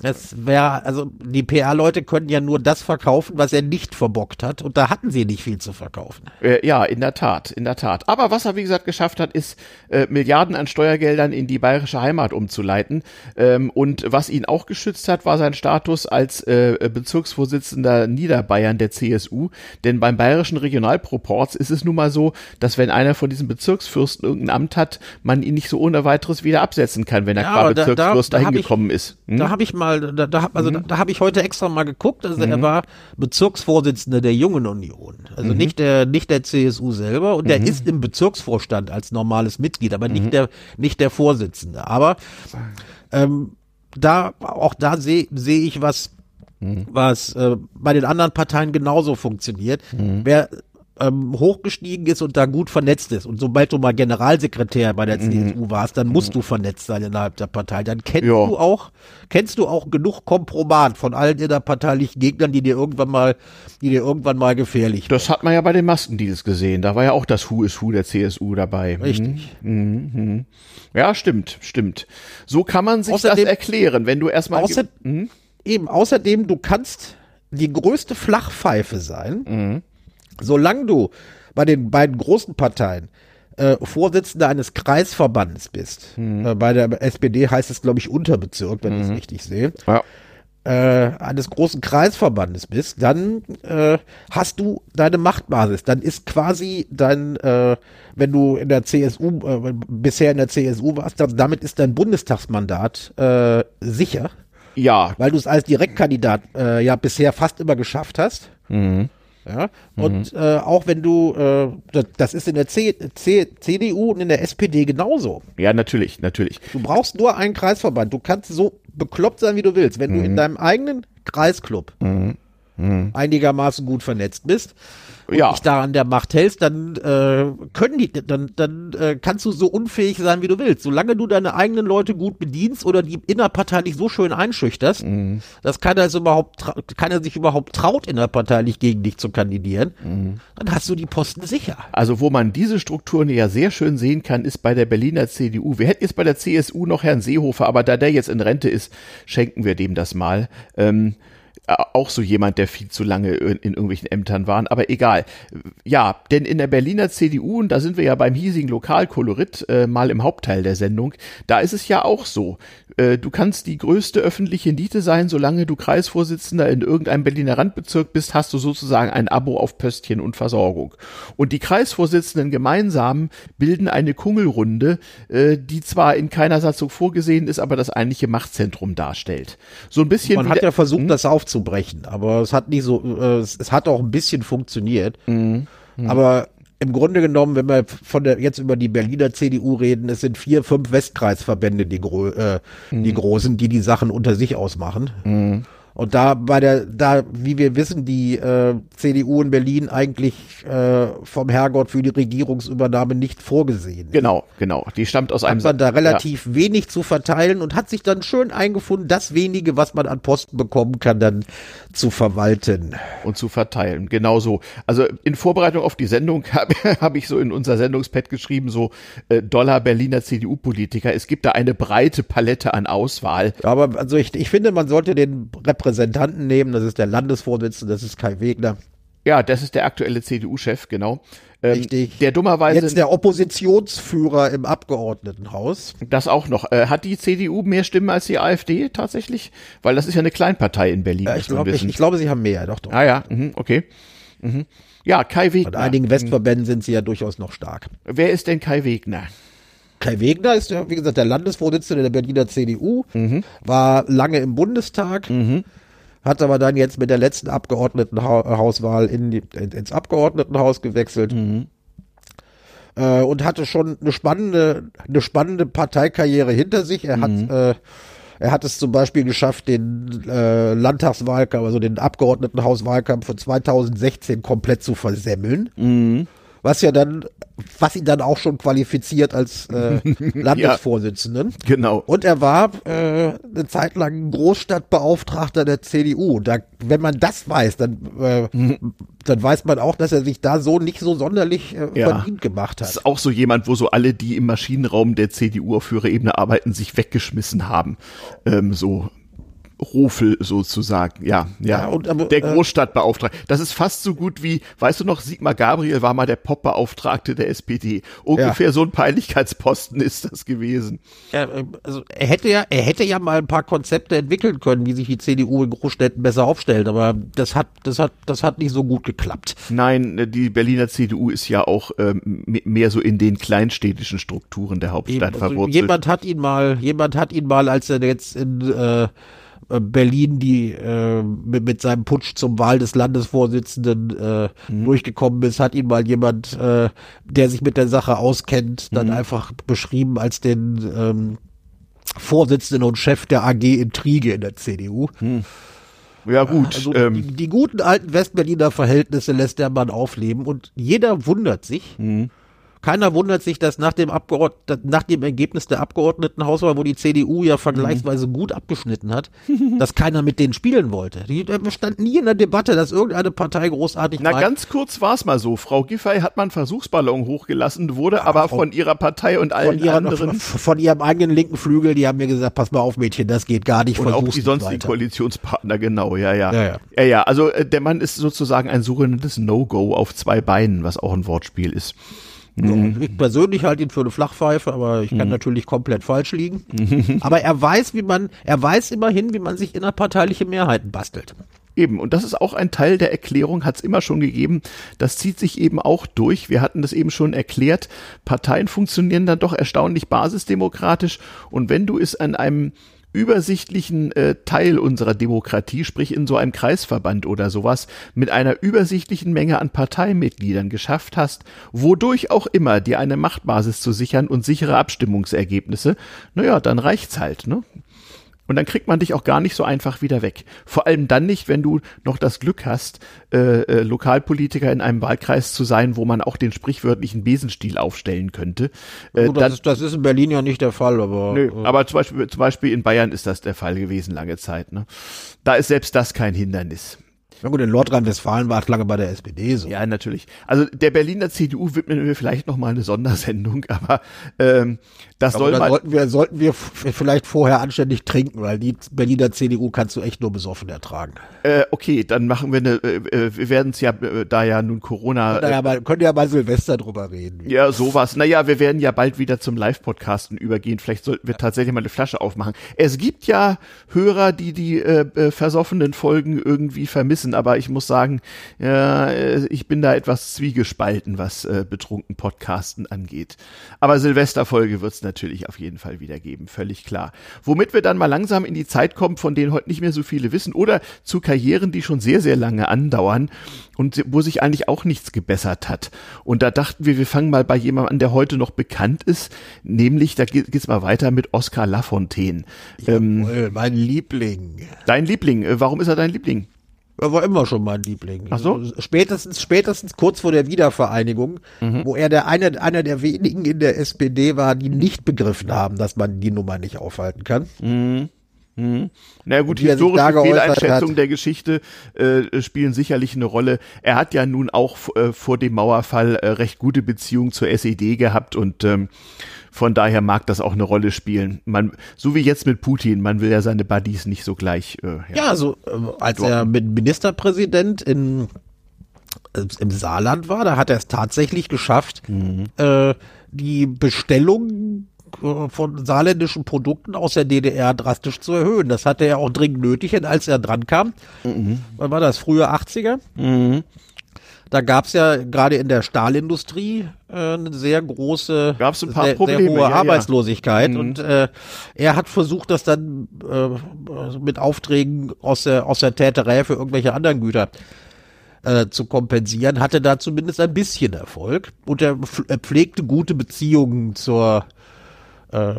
Das wäre, also die PR-Leute können ja nur das verkaufen, was er nicht verbockt hat. Und da hatten sie nicht viel zu verkaufen. Äh, ja, in der Tat, in der Tat. Aber was er, wie gesagt, geschafft hat, ist, äh, Milliarden an Steuergeldern in die bayerische Heimat umzuleiten. Ähm, und was ihn auch geschützt hat, war sein Status als äh, Bezirksvorsitzender Niederbayern der CSU. Denn beim bayerischen Regionalproports ist es nun mal so, dass wenn einer von diesen Bezirksfürsten irgendein Amt hat, man ihn nicht so ohne weiteres wieder absetzen kann, wenn er ja, qua Bezirksfürst da, da, da dahin gekommen ist. Hm? Da habe ich mal mal, da, da, also mhm. da, da habe ich heute extra mal geguckt. Also mhm. er war Bezirksvorsitzender der Jungen Union. Also mhm. nicht der, nicht der CSU selber. Und der mhm. ist im Bezirksvorstand als normales Mitglied, aber nicht mhm. der, nicht der Vorsitzende. Aber ähm, da, auch da sehe seh ich was, mhm. was äh, bei den anderen Parteien genauso funktioniert. Wer ähm, hochgestiegen ist und da gut vernetzt ist. Und sobald du mal Generalsekretär bei der mhm. CSU warst, dann musst mhm. du vernetzt sein innerhalb der Partei. Dann kennst ja. du auch, kennst du auch genug Kompromat von allen innerparteilichen Gegnern, die dir irgendwann mal, die dir irgendwann mal gefährlich Das hat man ja bei den Maskendeals gesehen. Da war ja auch das Who is Who der CSU dabei. Richtig. Mhm. Mhm. Ja, stimmt, stimmt. So kann man sich außerdem, das erklären, wenn du erstmal. Außer, mhm. Eben, außerdem, du kannst die größte Flachpfeife sein. Solange du bei den beiden großen Parteien äh, Vorsitzender eines Kreisverbandes bist, mhm. äh, bei der SPD heißt es, glaube ich, Unterbezirk, wenn mhm. ich es richtig sehe, ja. äh, eines großen Kreisverbandes bist, dann äh, hast du deine Machtbasis. Dann ist quasi dein, äh, wenn du in der CSU, äh, bisher in der CSU warst, dann, damit ist dein Bundestagsmandat sicher. Ja. Weil du es als Direktkandidat ja bisher fast immer geschafft hast. Mhm. Ja? Und mhm. äh, auch wenn du, äh, das, das ist in der C, C, CDU und in der SPD genauso. Ja, natürlich, natürlich. Du brauchst nur einen Kreisverband. Du kannst so bekloppt sein, wie du willst. Wenn mhm. du in deinem eigenen Kreisclub mhm. Mhm. einigermaßen gut vernetzt bist, und ja. dich da an der Macht hältst, dann äh, können die, dann, dann äh, kannst du so unfähig sein, wie du willst. Solange du deine eigenen Leute gut bedienst oder die innerparteilich so schön einschüchterst, mhm. dass keiner es überhaupt, keiner sich überhaupt traut, innerparteilich gegen dich zu kandidieren, mhm. dann hast du die Posten sicher. Also wo man diese Strukturen ja sehr schön sehen kann, ist bei der Berliner CDU. Wir hätten jetzt bei der CSU noch Herrn Seehofer, aber da der jetzt in Rente ist, schenken wir dem das mal. Ähm, äh, auch so jemand, der viel zu lange in, in irgendwelchen Ämtern waren, aber egal. Ja, denn in der Berliner CDU, und da sind wir ja beim hiesigen Lokalkolorit äh, mal im Hauptteil der Sendung, da ist es ja auch so. Äh, du kannst die größte öffentliche Niete sein, solange du Kreisvorsitzender in irgendeinem Berliner Randbezirk bist, hast du sozusagen ein Abo auf Pöstchen und Versorgung. Und die Kreisvorsitzenden gemeinsam bilden eine Kungelrunde, äh, die zwar in keiner Satzung vorgesehen ist, aber das eigentliche Machtzentrum darstellt. So ein bisschen. Man hat ja versucht, hm? das aufzunehmen aufzubrechen. Aber es hat nicht so, äh, es, es, hat auch ein bisschen funktioniert. Mhm. Mhm. Aber im Grunde genommen, wenn wir von der jetzt über die Berliner CDU reden, es sind vier, fünf Westkreisverbände, die, gro äh, mhm. die großen, die die Sachen unter sich ausmachen. Und da bei der, da, wie wir wissen, die äh, CDU in Berlin eigentlich äh, vom Herrgott für die Regierungsübernahme nicht vorgesehen. Genau, genau. Die stammt aus einem. Hat man da relativ ja. wenig zu verteilen und hat sich dann schön eingefunden, das wenige, was man an Posten bekommen kann, dann zu verwalten. Und zu verteilen, genau so. Also in Vorbereitung auf die Sendung habe hab ich so in unser Sendungspad geschrieben, so äh, Dollar Berliner CDU-Politiker. Es gibt da eine breite Palette an Auswahl. Aber also ich, ich finde, man sollte den Repräsentanten nehmen. Das ist der Landesvorsitzende, das ist Kai Wegner. Ja, das ist der aktuelle CDU-Chef, genau. Ähm, Richtig. Der dummerweise. Jetzt der Oppositionsführer im Abgeordnetenhaus. Das auch noch. Äh, hat die CDU mehr Stimmen als die AfD tatsächlich? Weil das ist ja eine Kleinpartei in Berlin. Ich, glaub, ich, ich, glaube, sie haben mehr, doch, doch. Ah ja, mhm, okay. Mhm. Ja, Kai Wegner. In einigen Westverbänden sind sie ja durchaus noch stark. Wer ist denn Kai Wegner? Kai Wegner ist ja, wie gesagt, der Landesvorsitzende der Berliner CDU, mhm. war lange im Bundestag, mhm. Hat aber dann jetzt mit der letzten Abgeordnetenhauswahl in die, ins Abgeordnetenhaus gewechselt. Mhm. äh, und hatte schon eine spannende, eine spannende Parteikarriere hinter sich. Er hat, äh, er hat es zum Beispiel geschafft, den äh, Landtagswahlkampf, also den Abgeordnetenhauswahlkampf von 2016 komplett zu versemmeln. Was ja dann, was ihn dann auch schon qualifiziert als äh, Landesvorsitzenden. Genau. Und er war äh, eine Zeit lang Großstadtbeauftragter der CDU. Da, wenn man das weiß, dann, äh, dann weiß man auch, dass er sich da so nicht so sonderlich äh, Ja. verdient gemacht Das hat. ist auch so jemand, wo so alle, die im Maschinenraum der CDU auf höherer Ebene arbeiten, sich weggeschmissen haben. Ähm, so Rofel sozusagen, ja, ja. Ja, und aber, der äh, Großstadtbeauftragte. Das ist fast so gut wie, weißt du noch, Sigmar Gabriel war mal der Pop-Beauftragte der SPD. Ungefähr so ein Peinlichkeitsposten ist das gewesen. Er, äh, also er hätte ja, er hätte ja mal ein paar Konzepte entwickeln können, wie sich die CDU in Großstädten besser aufstellt, aber das hat, das hat, das hat nicht so gut geklappt. Nein, die Berliner CDU ist ja auch ähm, me- mehr so in den kleinstädtischen Strukturen der Hauptstadt Also verwurzelt. jemand hat ihn mal, jemand hat ihn mal, als er jetzt in äh, Berlin die äh, mit, mit seinem Putsch zum Wahl des Landesvorsitzenden äh, Mhm. durchgekommen ist, hat ihn mal jemand, äh, der sich mit der Sache auskennt, dann Mhm. einfach beschrieben als den ähm, Vorsitzenden und Chef der AG Intrige in der CDU. ja gut, Also ähm, die, die guten alten Westberliner Verhältnisse lässt der Mann aufleben und jeder wundert sich. Mhm. Keiner wundert sich, dass nach dem, Abgeordnet nach dem Ergebnis der Abgeordnetenhauswahl, wo die CDU ja vergleichsweise gut abgeschnitten hat, dass keiner mit denen spielen wollte. Die da stand nie in der Debatte, dass irgendeine Partei großartig Na, meint, ganz kurz war's mal so. Frau Giffey hat mal einen Versuchsballon hochgelassen, wurde aber Frau- von ihrer Partei und allen von, ihrer, anderen von ihrem eigenen linken Flügel, die haben mir gesagt, pass mal auf Mädchen, das geht gar nicht, und auch die sonstigen. Koalitionspartner, genau, ja, ja. Ja, ja. ja, ja. Also äh, der Mann ist sozusagen ein sogenanntes No-Go auf zwei Beinen, was auch ein Wortspiel ist. Mhm. Ich persönlich halte ihn für eine Flachpfeife, aber ich kann natürlich komplett falsch liegen. aber er weiß, wie man, er weiß immerhin, wie man sich innerparteiliche Mehrheiten bastelt. Eben, und das ist auch ein Teil der Erklärung, hat es immer schon gegeben. Das zieht sich eben auch durch. Wir hatten das eben schon erklärt. Parteien funktionieren dann doch erstaunlich basisdemokratisch. Und wenn du es an einem übersichtlichen äh, Teil unserer Demokratie, sprich in so einem Kreisverband oder sowas, mit einer übersichtlichen Menge an Parteimitgliedern geschafft hast, wodurch auch immer dir eine Machtbasis zu sichern und sichere Abstimmungsergebnisse, naja, dann reicht's halt, ne? Und dann kriegt man dich auch gar nicht so einfach wieder weg. Vor allem dann nicht, wenn du noch das Glück hast, äh, äh, Lokalpolitiker in einem Wahlkreis zu sein, wo man auch den sprichwörtlichen Besenstiel aufstellen könnte. Äh, Gut, dann, das, ist, das ist in Berlin ja nicht der Fall, aber nö, äh, aber zum Beispiel, zum Beispiel in Bayern ist das der Fall gewesen lange Zeit. Ne? Da ist selbst das kein Hindernis. Na gut, in Nordrhein-Westfalen war es lange bei der SPD so. Ja, natürlich. Also der Berliner CDU widmen wir vielleicht noch mal eine Sondersendung, aber ähm, das Aber soll mal. sollten wir, sollten wir vielleicht vorher anständig trinken, weil die Berliner CDU kannst du echt nur besoffen ertragen. Äh, okay, dann machen wir eine. Äh, äh, wir werden es ja, äh, da ja nun Corona. Naja, mal, könnt ihr ja mal Silvester drüber reden. Ja, sowas. Naja, wir werden ja bald wieder zum Live-Podcasten übergehen. Vielleicht sollten wir tatsächlich mal eine Flasche aufmachen. Es gibt ja Hörer, die die äh, äh, versoffenen Folgen irgendwie vermissen, aber ich muss sagen, ja, äh, ich bin da etwas zwiegespalten, was äh, betrunken Podcasten angeht. Aber Silvesterfolge wird's natürlich auf jeden Fall wieder geben, völlig klar. Womit wir dann mal langsam in die Zeit kommen, von denen heute nicht mehr so viele wissen, oder zu Karrieren, die schon sehr, sehr lange andauern und wo sich eigentlich auch nichts gebessert hat. Und da dachten wir, wir fangen mal bei jemandem an, der heute noch bekannt ist, nämlich, da geht- geht's mal weiter mit Oskar Lafontaine. Ähm, Jawohl, mein Liebling. dein Liebling, äh, warum ist er dein Liebling? Er war immer schon mein Liebling. Ach so? Also Spätestens, spätestens kurz vor der Wiedervereinigung, Mhm. wo er der eine, einer der wenigen in der SPD war, die nicht begriffen haben, dass man die Nummer nicht aufhalten kann. Na gut, wie er sich da historische Fehleinschätzungen der Geschichte äh, spielen sicherlich eine Rolle. Er hat ja nun auch äh, vor dem Mauerfall äh, recht gute Beziehungen zur SED gehabt und ähm, von daher mag das auch eine Rolle spielen. Man, so wie jetzt mit Putin, man will ja seine Buddies nicht so gleich. Äh, Ja, also ähm, als er mit Ministerpräsident in, äh, im Saarland war, da hat er es tatsächlich geschafft, äh, die Bestellung äh, von saarländischen Produkten aus der DDR drastisch zu erhöhen. Das hatte er auch dringend nötig, denn als er dran kam, wann war das, frühe 80er? Da gab's ja gerade in der Stahlindustrie äh, eine sehr große, Gab's ein paar sehr, Probleme, sehr hohe ja, ja. Arbeitslosigkeit und äh, er hat versucht, das dann äh, mit Aufträgen aus der aus der Täterei für irgendwelche anderen Güter äh, zu kompensieren, hatte da zumindest ein bisschen Erfolg und er pflegte gute Beziehungen zur äh,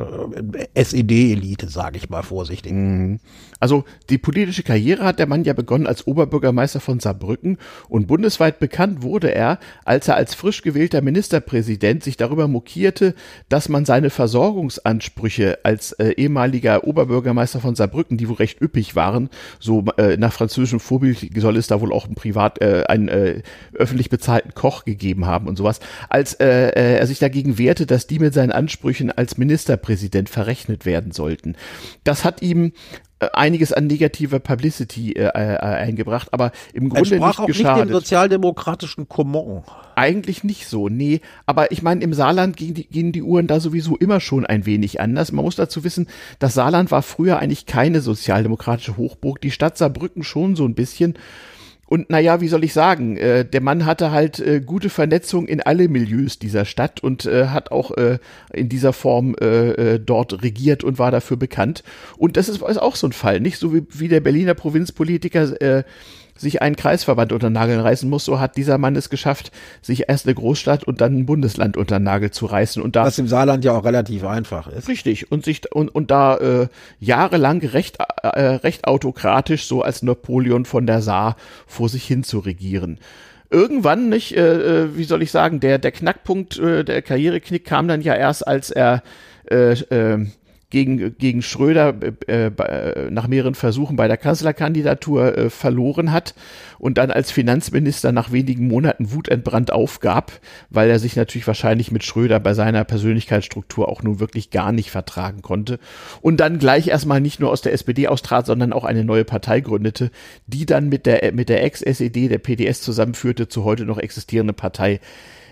SED-Elite, sage ich mal vorsichtig. Mhm. Also die politische Karriere hat der Mann ja begonnen als Oberbürgermeister von Saarbrücken und bundesweit bekannt wurde er, als er als frisch gewählter Ministerpräsident sich darüber mokierte, dass man seine Versorgungsansprüche als äh, ehemaliger Oberbürgermeister von Saarbrücken, die wohl recht üppig waren, so äh, nach französischem Vorbild soll es da wohl auch ein privat, äh, einen äh, öffentlich bezahlten Koch gegeben haben und sowas, als äh, äh er sich dagegen wehrte, dass die mit seinen Ansprüchen als Minister Ministerpräsident verrechnet werden sollten. Das hat ihm einiges an negativer Publicity äh, äh, eingebracht, aber im Grunde nicht auch geschadet. Nicht dem sozialdemokratischen Common. Eigentlich nicht so, nee. Aber ich meine, im Saarland gehen die, gehen die Uhren da sowieso immer schon ein wenig anders. Man muss dazu wissen, das Saarland war früher eigentlich keine sozialdemokratische Hochburg. Die Stadt Saarbrücken schon so ein bisschen. Und naja, wie soll ich sagen, äh, der Mann hatte halt äh, gute Vernetzung in alle Milieus dieser Stadt und äh, hat auch äh, in dieser Form äh, äh, dort regiert und war dafür bekannt. Und das ist, ist auch so ein Fall, nicht so wie, wie der Berliner Provinzpolitiker äh, sich einen Kreisverband unter Nagel reißen muss, so hat dieser Mann es geschafft, sich erst eine Großstadt und dann ein Bundesland unter Nagel zu reißen. Und da, Was im Saarland ja auch relativ einfach ist. Richtig. Und sich und, und da äh, jahrelang recht, äh, recht autokratisch, so als Napoleon von der Saar, vor sich hin zu regieren irgendwann nicht, äh, äh, wie soll ich sagen, der der Knackpunkt, äh, der Karriereknick kam dann ja erst, als er äh, äh, gegen, gegen Schröder äh, äh, nach mehreren Versuchen bei der Kanzlerkandidatur äh, verloren hat und dann als Finanzminister nach wenigen Monaten wutentbrannt aufgab, weil er sich natürlich wahrscheinlich mit Schröder bei seiner Persönlichkeitsstruktur auch nun wirklich gar nicht vertragen konnte und dann gleich erstmal nicht nur aus der SPD austrat, sondern auch eine neue Partei gründete, die dann mit der, mit der Ex-SED, der PDS zusammenführte zur heute noch existierenden Partei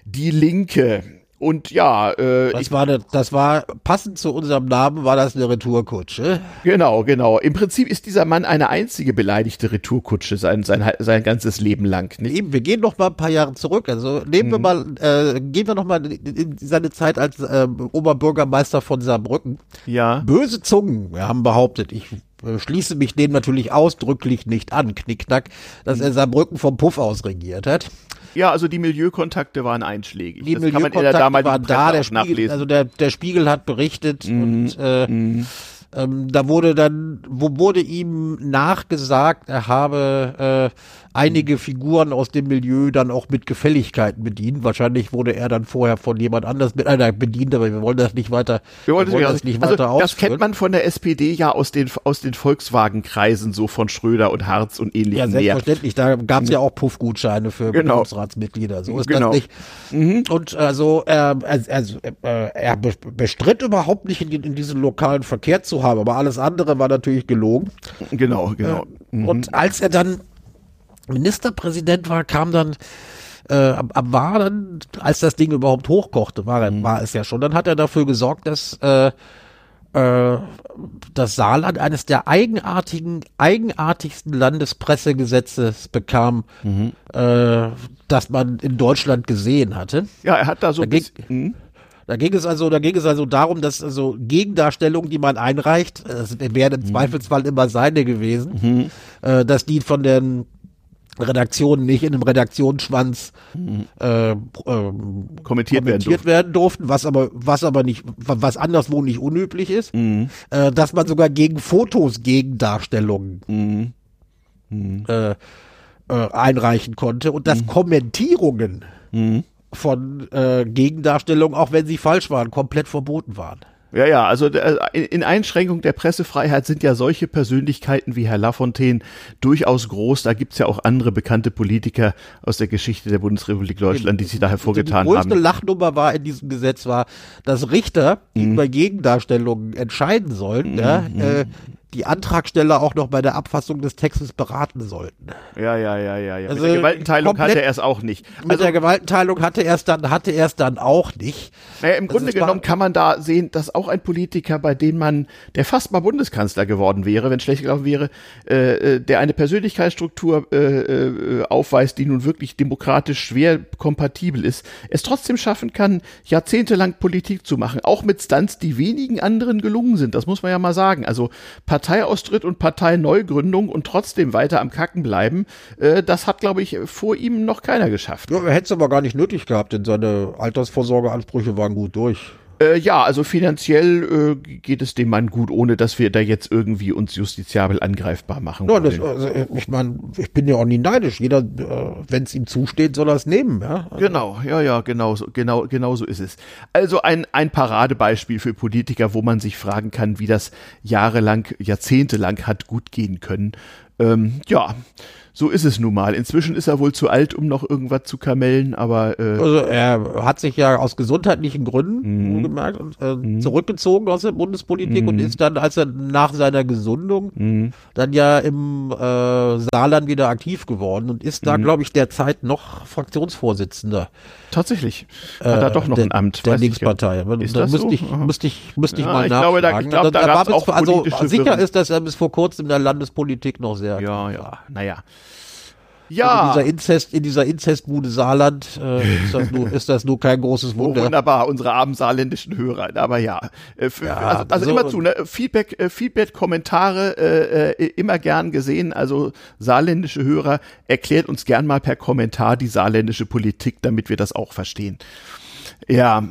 Die Linke. Und ja, äh, das war das, das war passend zu unserem Namen war das eine Retourkutsche. Genau, genau. Im Prinzip ist dieser Mann eine einzige beleidigte Retourkutsche sein sein sein ganzes Leben lang. Nicht? Eben, wir gehen noch mal ein paar Jahre zurück. Also nehmen wir mhm. mal, äh, gehen wir noch mal in seine Zeit als äh, Oberbürgermeister von Saarbrücken. Ja. Böse Zungen wir haben behauptet, ich äh, schließe mich dem natürlich ausdrücklich nicht an, Knickknack, dass er Saarbrücken vom Puff aus regiert hat. Ja, also die Milieukontakte waren einschlägig. Die das Milieukontakte waren da, der Spiegel, also der, der Spiegel hat berichtet mhm. und äh, mhm. ähm, da wurde dann, wo wurde ihm nachgesagt, er habe äh, einige Figuren aus dem Milieu dann auch mit Gefälligkeiten bedient. Wahrscheinlich wurde er dann vorher von jemand anders mit einer bedient, aber wir wollen das nicht weiter, wir wollen, wir wollen das nicht also, weiter Das kennt man von der SPD ja aus den, aus den Volkswagen-Kreisen, so von Schröder und Harz und ähnlichen. Ja, selbstverständlich. Da gab es ja auch Puffgutscheine für genau. Bundesratsmitglieder. So ist genau. das nicht. Mhm. Und also, äh, also äh, er bestritt überhaupt nicht in, in diesen lokalen Verkehr zu haben, aber alles andere war natürlich gelogen. Genau, genau. Mhm. Und als er dann Ministerpräsident war, kam dann äh, war dann, als das Ding überhaupt hochkochte, war, mhm. war es ja schon, dann hat er dafür gesorgt, dass äh, äh, das Saarland eines der eigenartigen, eigenartigsten Landespressegesetze bekam, mhm. äh, das man in Deutschland gesehen hatte. Ja, er hat da so da ging, mhm. da ging es also, da ging es also darum, dass also Gegendarstellungen, die man einreicht, das wären im mhm. Zweifelsfall immer seine gewesen, mhm. äh, dass die von den Redaktionen nicht in einem Redaktionsschwanz mhm. äh, äh, kommentiert, kommentiert werden, durften. werden, durften. was aber was aber nicht was anderswo nicht unüblich ist, mhm. äh, dass man sogar gegen Fotos Gegendarstellungen mhm. mhm. äh, äh, einreichen konnte und dass mhm. Kommentierungen von äh, Gegendarstellungen, auch wenn sie falsch waren, komplett verboten waren. Ja, ja, also äh, in Einschränkung der Pressefreiheit sind ja solche Persönlichkeiten wie Herr Lafontaine durchaus groß. Da gibt's ja auch andere bekannte Politiker aus der Geschichte der Bundesrepublik Deutschland, die sich da hervorgetan haben. Die größte haben. Lachnummer war in diesem Gesetz war, dass Richter, die mhm. über Gegendarstellungen entscheiden sollen, mhm. ja, äh, die Antragsteller auch noch bei der Abfassung des Textes beraten sollten. Ja, ja, ja, ja, ja. Also mit der Gewaltenteilung hatte er es auch nicht. Also, mit der Gewaltenteilung hatte er es dann, hatte er es dann auch nicht. Naja, im also Grunde genommen kann man da sehen, dass auch ein Politiker, bei dem man, der fast mal Bundeskanzler geworden wäre, wenn schlecht gelaufen wäre, äh, äh, der eine Persönlichkeitsstruktur äh, äh, aufweist, die nun wirklich demokratisch schwer kompatibel ist, es trotzdem schaffen kann, jahrzehntelang Politik zu machen, auch mit Stunts, die wenigen anderen gelungen sind. Das muss man ja mal sagen. Also Part Parteiaustritt und Parteineugründung und trotzdem weiter am Kacken bleiben, äh, das hat, glaube ich, vor ihm noch keiner geschafft. Ja, hätte es aber gar nicht nötig gehabt, denn seine Altersvorsorgeansprüche waren gut durch. Äh, ja, also finanziell äh, geht es dem Mann gut, ohne dass wir da jetzt irgendwie uns justiziabel angreifbar machen. Ja, das, also, ich meine, ich bin ja auch nie neidisch. Jeder, äh, wenn es ihm zusteht, soll er es nehmen. Ja? Genau, ja, ja, genau so, genau, genau so ist es. Also ein, ein Paradebeispiel für Politiker, wo man sich fragen kann, wie das jahrelang, jahrzehntelang hat gut gehen können. Ähm, ja, so ist es nun mal. Inzwischen ist er wohl zu alt, um noch irgendwas zu kamellen, aber. Äh also er hat sich ja aus gesundheitlichen Gründen mhm. gemerkt, äh, mhm. zurückgezogen aus der Bundespolitik mhm. und ist dann, als er nach seiner Gesundung mhm. dann ja im äh, Saarland wieder aktiv geworden und ist da, mhm. glaube ich, derzeit noch Fraktionsvorsitzender. Tatsächlich. Hat er doch noch der, ein Amt. Der Linkspartei. Ist da das müsste so? ich, müsste ich, müsste ich ja, mal ich nachfragen. Glaube, da, ich glaube, da, da, da da auch also sicher Wirren. ist, dass er bis vor kurzem in der Landespolitik noch sehr ja, ja, naja. Ja. In dieser, Inzest, in dieser Inzestbude Saarland äh, ist, das nur, ist das nur kein großes Wunder. Oh, wunderbar, unsere armen saarländischen Hörer. Aber ja, äh, für, ja also, also so immer zu, ne? Feedback, äh, Feedback, Kommentare äh, immer gern gesehen. Also saarländische Hörer, erklärt uns gern mal per Kommentar die saarländische Politik, damit wir das auch verstehen. Ja.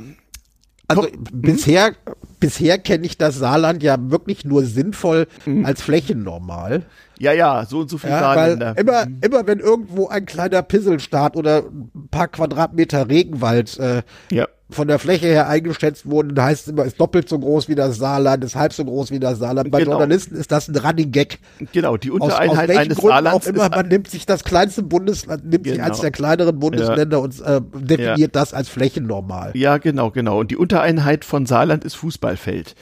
Also bisher, bisher kenne ich das Saarland ja wirklich nur sinnvoll mhm. als flächennormal. Ja, ja, so und so viel ja, Saarländer. Immer, mhm. immer wenn irgendwo ein kleiner Pisselstaat oder ein paar Quadratmeter Regenwald äh, ja. Von der Fläche her eingeschätzt wurden, heißt es immer, ist doppelt so groß wie das Saarland, ist halb so groß wie das Saarland. Bei genau. Journalisten ist das ein Running Gag. Genau, die Untereinheit aus, aus eines Gründen Saarlands. Auch immer, man nimmt sich das kleinste Bundesland, nimmt genau. sich eines der kleineren Bundesländer ja. und äh, definiert ja. das als flächennormal. Ja, genau, genau. Und die Untereinheit von Saarland ist Fußballfeld.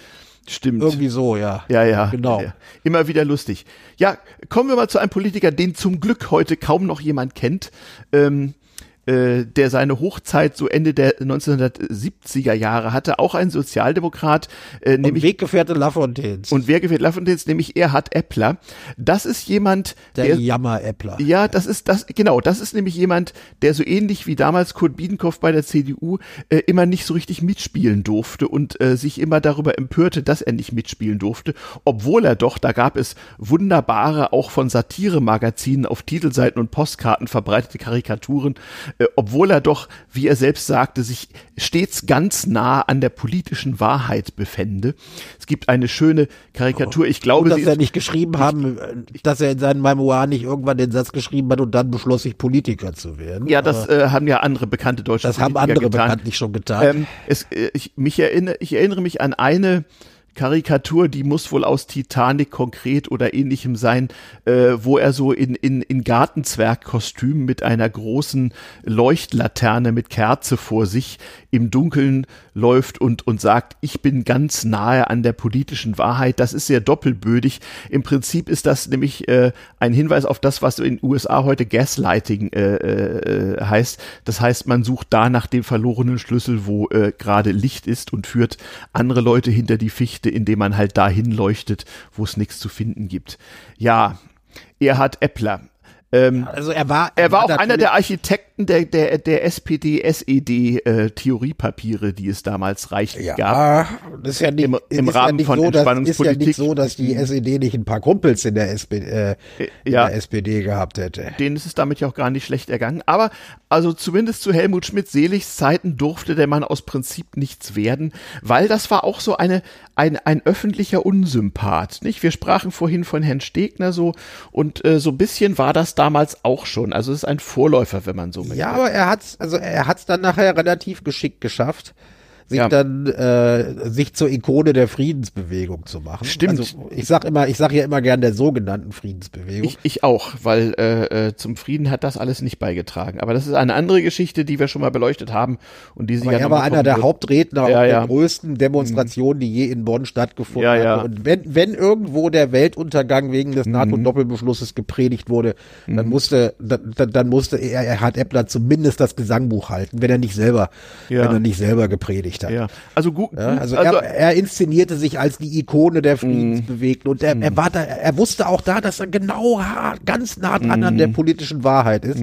Stimmt. Irgendwie so, ja. Ja, ja. Genau. Ja, Immer wieder lustig. Ja, kommen wir mal zu einem Politiker, den zum Glück heute kaum noch jemand kennt. Ähm, äh, der seine Hochzeit so Ende der 1970er Jahre hatte, auch ein Sozialdemokrat, äh, und nämlich Weggefährte Lafontaines. Und Weggefährte Lafontaines, nämlich Erhard Eppler. Das ist jemand, der, der Jammer Eppler. Ja, das ist das genau, das ist nämlich jemand, der so ähnlich wie damals Kurt Biedenkopf bei der CDU äh, immer nicht so richtig mitspielen durfte und äh, sich immer darüber empörte, dass er nicht mitspielen durfte, obwohl er doch, da gab es wunderbare auch von Satire-Magazinen auf Titelseiten und Postkarten verbreitete Karikaturen obwohl er doch, wie er selbst sagte, sich stets ganz nah an der politischen Wahrheit befände. Es gibt eine schöne Karikatur, ich glaube, Gut, dass er nicht geschrieben haben, dass er in seinen Memoiren nicht irgendwann den Satz geschrieben hat und dann beschloss ich Politiker zu werden. Ja, das äh, haben ja andere bekannte deutsche Das Politiker haben andere getan. bekanntlich schon getan. Ähm, es, äh, ich, mich erinnere, ich erinnere mich an eine Karikatur, die muss wohl aus Titanic konkret oder ähnlichem sein, äh, wo er so in, in, in Gartenzwergkostüm mit einer großen Leuchtlaterne mit Kerze vor sich im Dunkeln läuft und, und sagt, ich bin ganz nahe an der politischen Wahrheit. Das ist sehr doppelbödig. Im Prinzip ist das nämlich äh, ein Hinweis auf das, was in den USA heute Gaslighting äh, äh, heißt. Das heißt, man sucht da nach dem verlorenen Schlüssel, wo äh, gerade Licht ist und führt andere Leute hinter die Fichte, indem man halt dahin leuchtet, wo es nichts zu finden gibt. Ja, Erhard Eppler. Ähm, also er war, er, er war, war auch einer der Architekten der, der, der SPD-SED-Theoriepapiere, äh, die es damals reichlich ja, gab. Das ist ja nicht, im, im Rahmen ja von so, Entspannungspolitik. Ist ja nicht so, dass die SED nicht ein paar Kumpels in der, SPD, äh, in ja, der SPD gehabt hätte. Denen ist es damit ja auch gar nicht schlecht ergangen. Aber also zumindest zu Helmut Schmidt-Seligs Zeiten durfte der Mann aus Prinzip nichts werden, weil das war auch so eine, ein, ein öffentlicher Unsympath. Nicht? Wir sprachen vorhin von Herrn Stegner so und äh, so ein bisschen war das damals auch schon. Also es ist ein Vorläufer, wenn man so möchte. Ja, aber er hat's, also er hat's dann nachher relativ geschickt geschafft sich ja. dann äh, sich zur Ikone der Friedensbewegung zu machen. Stimmt. Also ich sag immer, ich sag ja immer gern der sogenannten Friedensbewegung. Ich, ich auch, weil äh, äh, zum Frieden hat das alles nicht beigetragen. Aber das ist eine andere Geschichte, die wir schon mal beleuchtet haben und die sie ja Er war einer der wird. Hauptredner ja, ja. der größten Demonstrationen, die je in Bonn stattgefunden ja, ja. Und wenn, wenn irgendwo der Weltuntergang wegen des mhm. NATO-Doppelbeschlusses gepredigt wurde, mhm. dann musste, dann, dann musste er, er hat Eppler zumindest das Gesangbuch halten, wenn er nicht selber, wenn er nicht selber gepredigt gekriegt hat. Ja. Also gut. Ja, also, also er, er, inszenierte sich als die Ikone der Friedensbewegten und er, er war da, er wusste auch da, dass er genau ganz nah dran an der politischen Wahrheit ist.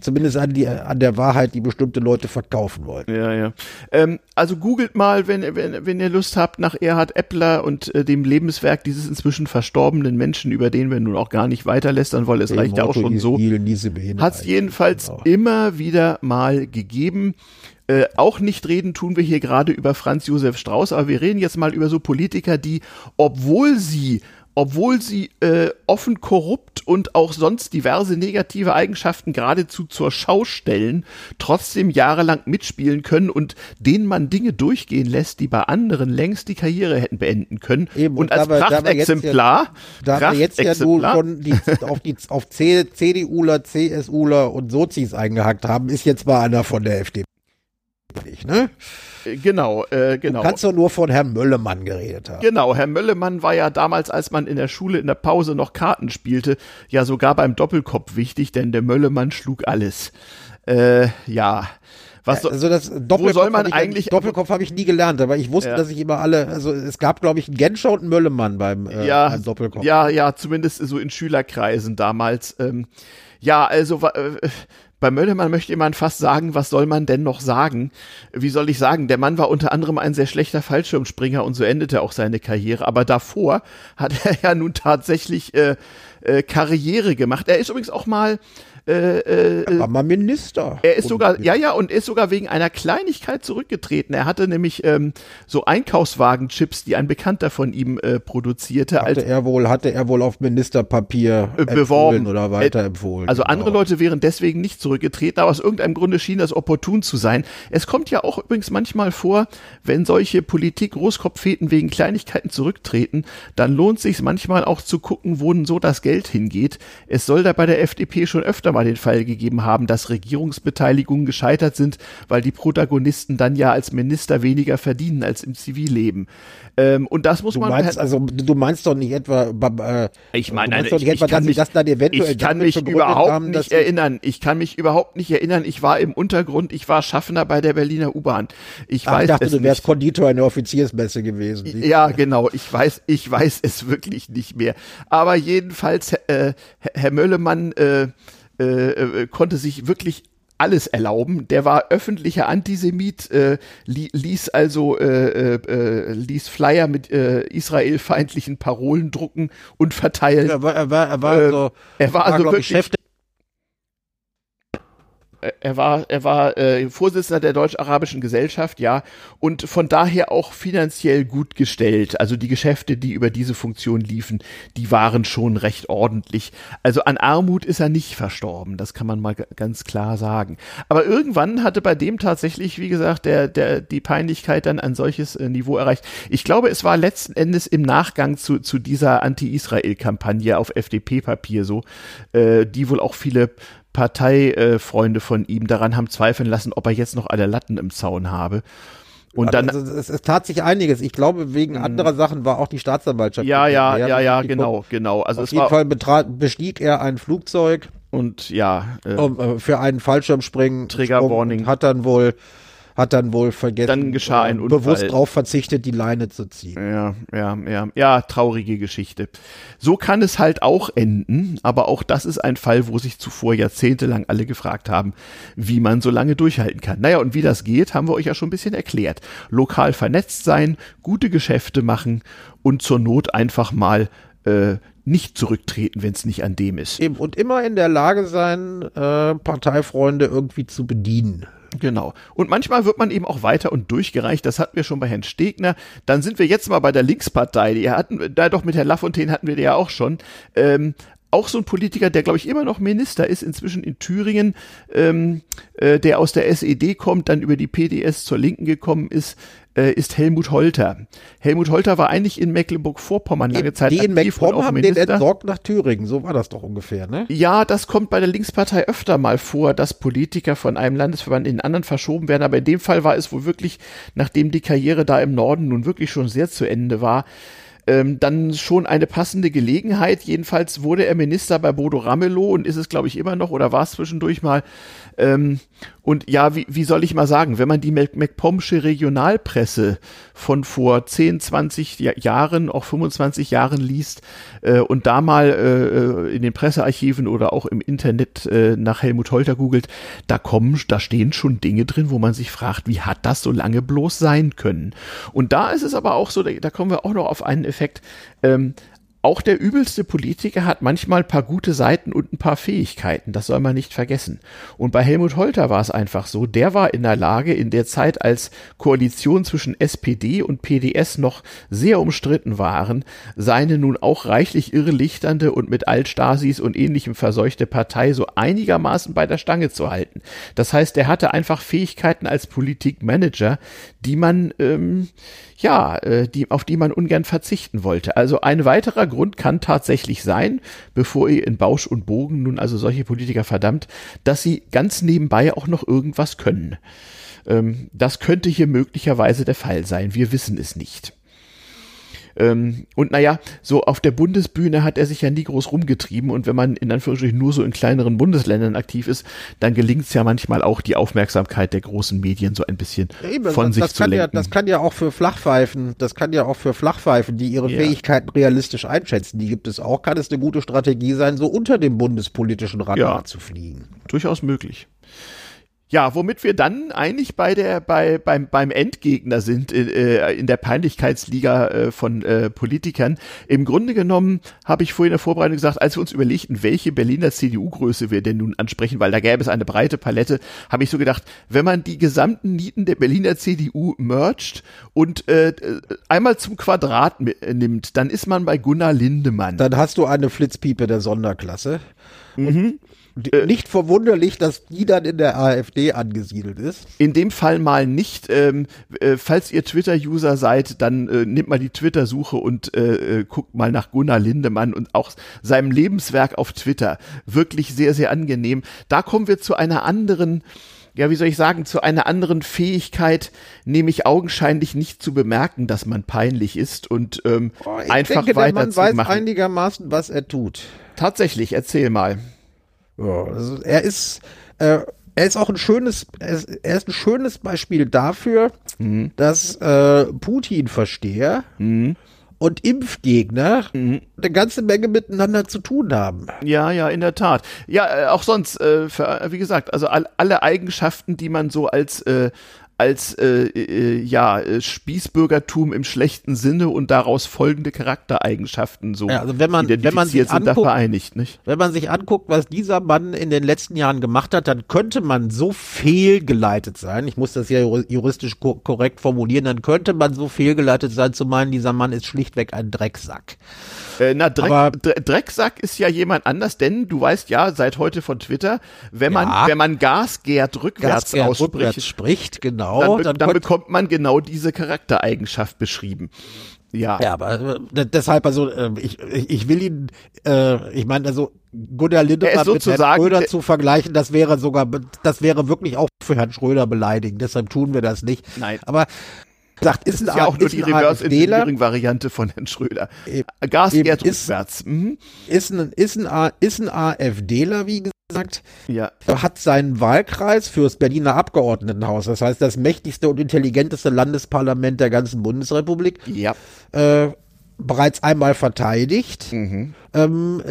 Zumindest an die an der Wahrheit, die bestimmte Leute verkaufen wollen. Ja, ja. Ähm, also googelt mal, wenn, wenn, wenn ihr Lust habt, nach Erhard Eppler und äh, dem Lebenswerk dieses inzwischen verstorbenen Menschen, über den wir nun auch gar nicht weiterlästern wollen. Es reicht ja auch schon so. Hat es jedenfalls genau. immer wieder mal gegeben. Äh, auch nicht reden tun wir hier gerade über Franz Josef Strauß, aber wir reden jetzt mal über so Politiker, die, obwohl sie obwohl sie äh, offen korrupt und auch sonst diverse negative Eigenschaften geradezu zur Schau stellen, trotzdem jahrelang mitspielen können und denen man Dinge durchgehen lässt, die bei anderen längst die Karriere hätten beenden können. Eben, und, und als Prachtexemplar, da wir jetzt ja, da wir jetzt ja schon die, auf, die, auf CDUler, CSUler und Sozis eingehackt haben, ist jetzt mal einer von der FDP. Ne? Genau, äh, genau. Du kannst doch nur von Herrn Möllemann geredet haben. Genau, Herr Möllemann war ja damals, als man in der Schule in der Pause noch Karten spielte, ja sogar beim Doppelkopf wichtig, denn der Möllemann schlug alles. Äh, ja. Was so, also das Doppelkopf wo soll man eigentlich Doppelkopf habe ich nie gelernt, aber ich wusste, ja. dass ich immer alle also es gab glaube ich einen Genscher und einen Möllemann beim, äh, ja, beim Doppelkopf. Ja, ja, zumindest so in Schülerkreisen damals. Ähm, ja, also äh, bei Möllemann möchte man fast sagen, was soll man denn noch sagen? Wie soll ich sagen? Der Mann war unter anderem ein sehr schlechter Fallschirmspringer und so endete auch seine Karriere. Aber davor hat er ja nun tatsächlich äh, äh, Karriere gemacht. Er ist übrigens auch mal äh, äh, er war mal Minister. Er ist sogar, ja, ja, und ist sogar wegen einer Kleinigkeit zurückgetreten. Er hatte nämlich ähm, so Einkaufswagenchips, die ein Bekannter von ihm äh, produzierte. Hatte als, er wohl, hatte er wohl auf Ministerpapier äh, beworben oder weiterempfohlen. Also genau. andere Leute wären deswegen nicht zurückgetreten, aber aus irgendeinem Grunde schien das opportun zu sein. Es kommt ja auch übrigens manchmal vor, wenn solche Politik-Großkopfheten wegen Kleinigkeiten zurücktreten, dann lohnt sich manchmal auch zu gucken, wo denn so das Geld hingeht. Es soll da bei der FDP schon öfter mal den Fall gegeben haben, dass Regierungsbeteiligungen gescheitert sind, weil die Protagonisten dann ja als Minister weniger verdienen als im Zivilleben. Ähm, und das muss du man. Meinst, also du meinst doch nicht etwa. Äh, ich meine, nein, ich, etwa, ich, kann mich, das dann eventuell ich kann mich überhaupt haben, nicht erinnern. Ich kann mich überhaupt nicht erinnern. Ich war im Untergrund. Ich war Schaffner bei der Berliner U-Bahn. Ich Ach, weiß. Ich dachte, du wärst nicht. Konditor in der Offiziersmesse gewesen. Ja, genau. Ich weiß, ich weiß es wirklich nicht mehr. Aber jedenfalls, äh, Herr Möllemann. Äh, äh, äh, konnte sich wirklich alles erlauben. Der war öffentlicher Antisemit, äh, li ließ also äh, äh, äh ließ Flyer mit äh, israelfeindlichen Parolen drucken und verteilen. Er war, er war, er war, so, er war, war also wirklich er war, er war äh, Vorsitzender der Deutsch-Arabischen Gesellschaft, ja, und von daher auch finanziell gut gestellt. Also die Geschäfte, die über diese Funktion liefen, die waren schon recht ordentlich. Also an Armut ist er nicht verstorben, das kann man mal ganz klar sagen. Aber irgendwann hatte bei dem tatsächlich, wie gesagt, der, der, die Peinlichkeit dann ein solches äh, Niveau erreicht. Ich glaube, es war letzten Endes im Nachgang zu, zu dieser Anti-Israel-Kampagne auf FDP-Papier so, äh, die wohl auch viele Parteifreunde von ihm daran haben zweifeln lassen, ob er jetzt noch alle Latten im Zaun habe. Und dann, also es, es, tat sich einiges. Ich glaube, wegen mhm. anderer Sachen war auch die Staatsanwaltschaft. Ja, ja, ja, ja, genau, genau. Also auf jeden Fall betrat, bestieg er ein Flugzeug und ja, äh, um, äh, für einen Fallschirmspringen. Triggerwarning. Hat dann wohl hat dann wohl vergessen, dann geschah ein Unfall. bewusst darauf verzichtet, die Leine zu ziehen. Ja, ja, ja, ja, traurige Geschichte. So kann es halt auch enden, aber auch das ist ein Fall, wo sich zuvor jahrzehntelang alle gefragt haben, wie man so lange durchhalten kann. Naja, und wie das geht, haben wir euch ja schon ein bisschen erklärt. Lokal vernetzt sein, gute Geschäfte machen und zur Not einfach mal äh, nicht zurücktreten, wenn es nicht an dem ist. Eben, und immer in der Lage sein, äh, Parteifreunde irgendwie zu bedienen. Genau. Und manchmal wird man eben auch weiter und durchgereicht. Das hatten wir schon bei Herrn Stegner. Dann sind wir jetzt mal bei der Linkspartei. Die hatten, da doch mit Herrn Lafontaine hatten wir die ja auch schon. Ähm, auch so ein Politiker, der glaube ich immer noch Minister ist, inzwischen in Thüringen, ähm, äh, der aus der SED kommt, dann über die PDS zur Linken gekommen ist, äh, ist Helmut Holter. Helmut Holter war eigentlich in Mecklenburg-Vorpommern lange Zeit Die in Mecklenburg haben Minister. den entsorgt nach Thüringen, so war das doch ungefähr, ne? Ja, das kommt bei der Linkspartei öfter mal vor, dass Politiker von einem Landesverband in den anderen verschoben werden, aber in dem Fall war es wohl wirklich, nachdem die Karriere da im Norden nun wirklich schon sehr zu Ende war, ähm, dann schon eine passende Gelegenheit. Jedenfalls wurde er Minister bei Bodo Ramelow und ist es, glaube ich, immer noch oder war es zwischendurch mal. Ähm, und ja, wie, wie soll ich mal sagen, wenn man die MacPomsche Regionalpresse von vor 10, 20 Jahren, auch 25 Jahren liest äh, und da mal äh, in den Pressearchiven oder auch im Internet äh, nach Helmut Holter googelt, da kommen, da stehen schon Dinge drin, wo man sich fragt, wie hat das so lange bloß sein können? Und da ist es aber auch so, da kommen wir auch noch auf einen Effekt, ähm, auch der übelste Politiker hat manchmal paar gute Seiten und ein paar Fähigkeiten, das soll man nicht vergessen. Und bei Helmut Holter war es einfach so, der war in der Lage, in der Zeit, als Koalition zwischen SPD und PDS noch sehr umstritten waren, seine nun auch reichlich irrelichternde und mit Altstasis und ähnlichem verseuchte Partei so einigermaßen bei der Stange zu halten. Das heißt, er hatte einfach Fähigkeiten als Politikmanager, die man ähm, ja, äh, die, auf die man ungern verzichten wollte. Also ein weiterer Grund kann tatsächlich sein, bevor ihr in Bausch und Bogen nun also solche Politiker verdammt, dass sie ganz nebenbei auch noch irgendwas können. Ähm, das könnte hier möglicherweise der Fall sein. Wir wissen es nicht. Ähm, und naja, so auf der Bundesbühne hat er sich ja nie groß rumgetrieben und wenn man in Anführungsstrichen nur so in kleineren Bundesländern aktiv ist, dann gelingt es ja manchmal auch, die Aufmerksamkeit der großen Medien so ein bisschen Eben, von das, sich das zu lenken. Ja, das kann ja auch für Flachpfeifen, das kann ja auch für Flachpfeifen, die ihre ja. Fähigkeiten realistisch einschätzen, die gibt es auch, kann es eine gute Strategie sein, so unter dem bundespolitischen Radar ja, zu fliegen. Durchaus möglich. Ja, womit wir dann eigentlich bei der, bei, beim, beim Endgegner sind äh, in der Peinlichkeitsliga äh, von äh, Politikern. Im Grunde genommen habe ich vorhin in der Vorbereitung gesagt, als wir uns überlegten, welche Berliner CDU-Größe wir denn nun ansprechen, weil da gäbe es eine breite Palette, habe ich so gedacht, wenn man die gesamten Nieten der Berliner CDU mercht und äh, einmal zum Quadrat nimmt, dann ist man bei Gunnar Lindemann. Dann hast du eine Flitzpiepe der Sonderklasse. Mhm. Äh, nicht verwunderlich, dass die dann in der AfD angesiedelt ist. In dem Fall mal nicht. Ähm, äh, falls ihr Twitter-User seid, dann äh, nehmt mal die Twitter-Suche und äh, äh, guckt mal nach Gunnar Lindemann und auch seinem Lebenswerk auf Twitter. Wirklich sehr, sehr angenehm. Da kommen wir zu einer anderen ja, wie soll ich sagen, zu einer anderen Fähigkeit, nämlich augenscheinlich nicht zu bemerken, dass man peinlich ist und ähm, oh, einfach denke, weiter der Mann weiß einigermaßen, was er tut. Tatsächlich, erzähl mal. Ja, also er ist, äh, er ist auch ein schönes, er ist, ein schönes Beispiel dafür, mhm. dass äh, Putin-Versteher mhm. und Impfgegner mhm. eine ganze Menge miteinander zu tun haben. Ja, ja, in der Tat. Ja, äh, auch sonst, äh, für, wie gesagt, also all, alle Eigenschaften, die man so als äh, als äh, äh, ja äh, Spießbürgertum im schlechten Sinne und daraus folgende Charaktereigenschaften so ja, also wenn man wenn man sich anguckt, vereinigt, nicht? Wenn man sich anguckt, was dieser Mann in den letzten Jahren gemacht hat, dann könnte man so fehlgeleitet sein. Ich muss das ja juristisch ko korrekt formulieren. Dann könnte man so fehlgeleitet sein zu meinen, dieser Mann ist schlichtweg ein Drecksack. Äh, na, Dreck, Drecksack ist ja jemand anders, denn du weißt ja seit heute von Twitter, wenn man, ja, wenn man Gasgärt rückwärts Gasgärt ausspricht, rückwärts spricht, genau, dann, dann, dann bekommt man genau diese Charaktereigenschaft beschrieben. Ja. Ja, aber äh, deshalb, also äh, ich, ich will ihn, äh, ich meine, also Gunnar Lindemann mit Herrn Schröder zu vergleichen, das wäre sogar, das wäre wirklich auch für Herrn Schröder beleidigend. Deshalb tun wir das nicht. Nein. Aber sagt, ist, ist ja auch nur die Reverse Engineering Variante von Herrn Schröder. Gas geht rückwärts. Mhm. Ist ein, ist ein, ist ein AfDler, wie gesagt. Ja. Hat seinen Wahlkreis fürs Berliner Abgeordnetenhaus, das heißt das mächtigste und intelligenteste Landesparlament der ganzen Bundesrepublik, ja. äh, bereits einmal verteidigt. Mhm. Ähm,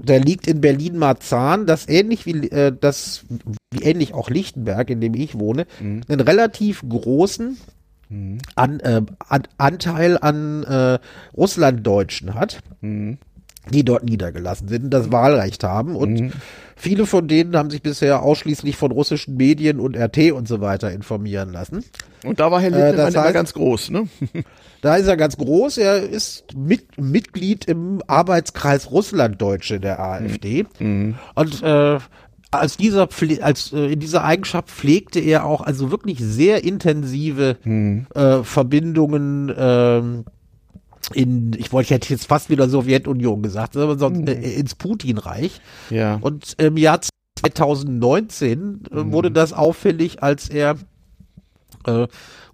der liegt in Berlin-Marzahn, das ähnlich wie äh, das wie ähnlich auch Lichtenberg, in dem ich wohne, mhm. einen relativ großen an, äh, an, Anteil an äh, Russlanddeutschen hat, mhm. die dort niedergelassen sind, das Wahlrecht haben und mhm. viele von denen haben sich bisher ausschließlich von russischen Medien und RT und so weiter informieren lassen. Und da war Herr Lindemann äh, das heißt, ganz groß, ne? da ist er ganz groß. Er ist mit, Mitglied im Arbeitskreis Russlanddeutsche der AfD. Mhm. Und äh, als dieser als äh, in dieser Eigenschaft pflegte er auch also wirklich sehr intensive hm. äh, Verbindungen ähm, in ich wollte hätte jetzt fast wieder Sowjetunion gesagt aber sonst hm. äh, ins Putinreich ja und im Jahr 2019 äh, hm. wurde das auffällig als er äh,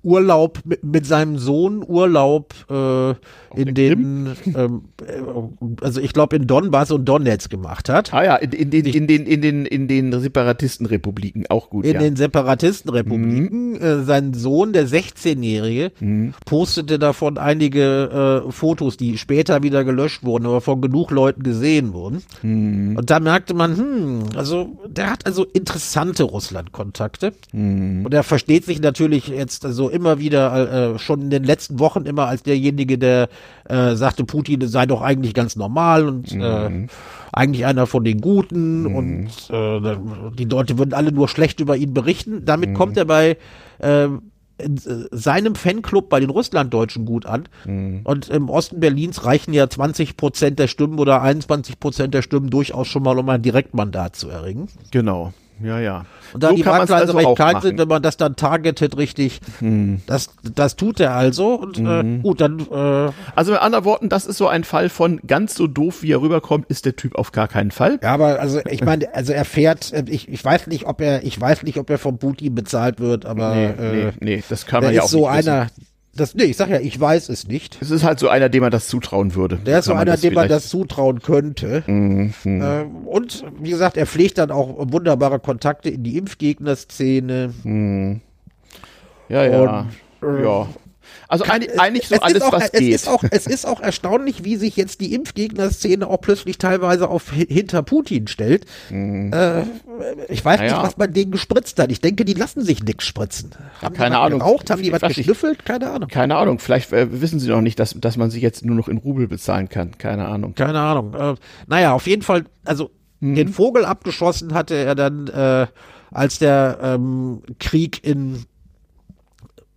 Urlaub mit, mit seinem Sohn Urlaub äh, in den, ähm, äh, also ich glaube in Donbass und Donetsk gemacht hat. Ah ja, in, in, den, in, den, in, den, in den Separatistenrepubliken auch gut. In ja. den Separatistenrepubliken. Mhm. Äh, sein Sohn, der 16-Jährige, mhm. postete davon einige äh, Fotos, die später wieder gelöscht wurden, aber von genug Leuten gesehen wurden. Mhm. Und da merkte man, hm, also der hat also interessante Russland-Kontakte. Mhm. Und er versteht sich natürlich jetzt also immer wieder, äh, schon in den letzten Wochen immer als derjenige, der äh, sagte, Putin sei doch eigentlich ganz normal und äh, mhm. äh, eigentlich einer von den Guten mhm. und äh, die Leute würden alle nur schlecht über ihn berichten. Damit mhm. kommt er bei äh, in seinem Fanclub bei den Russlanddeutschen gut an. Mhm. Und im Osten Berlins reichen ja 20 Prozent der Stimmen oder 21 Prozent der Stimmen durchaus schon mal, um ein Direktmandat zu erringen. Genau. Ja, ja. Und da so die Marktpreise also recht kalt sind, wenn man das dann targetet richtig, hm. das, das tut er also. Und äh, hm. äh, gut, dann. Äh, also mit anderen Worten, das ist so ein Fall von ganz so doof, wie er rüberkommt, ist der Typ auf gar keinen Fall. Ja, aber also ich meine, also er fährt, äh, ich, ich weiß nicht, ob er, ich weiß nicht, ob er vom Putin bezahlt wird, aber nee, äh, nee, nee das kann man ja auch ist so nicht einer, wissen. Das, nee, ich sag ja, ich weiß es nicht. Es ist halt so einer, dem man das zutrauen würde. Der ist so einer, dem man das zutrauen könnte. Mhm. Ähm, und wie gesagt, er pflegt dann auch wunderbare Kontakte in die Impfgegnerszene. Mhm. Ja, ja. Und, äh, ja. Also kann, eigentlich so alles, auch, was es geht. Ist auch, es ist auch erstaunlich, wie sich jetzt die Impfgegner-Szene auch plötzlich teilweise auf hinter Putin stellt. Mhm. Äh, ich weiß naja. nicht, was man denen gespritzt hat. Ich denke, die lassen sich nichts spritzen. Haben keine Ahnung. Geraucht? Haben die was geschnüffelt? Keine Ahnung. Keine Ahnung. Vielleicht äh, wissen sie noch nicht, dass, dass man sich jetzt nur noch in Rubel bezahlen kann. Keine Ahnung. Keine Ahnung. Äh, naja, auf jeden Fall, also mhm. den Vogel abgeschossen hatte er dann, äh, als der ähm, Krieg in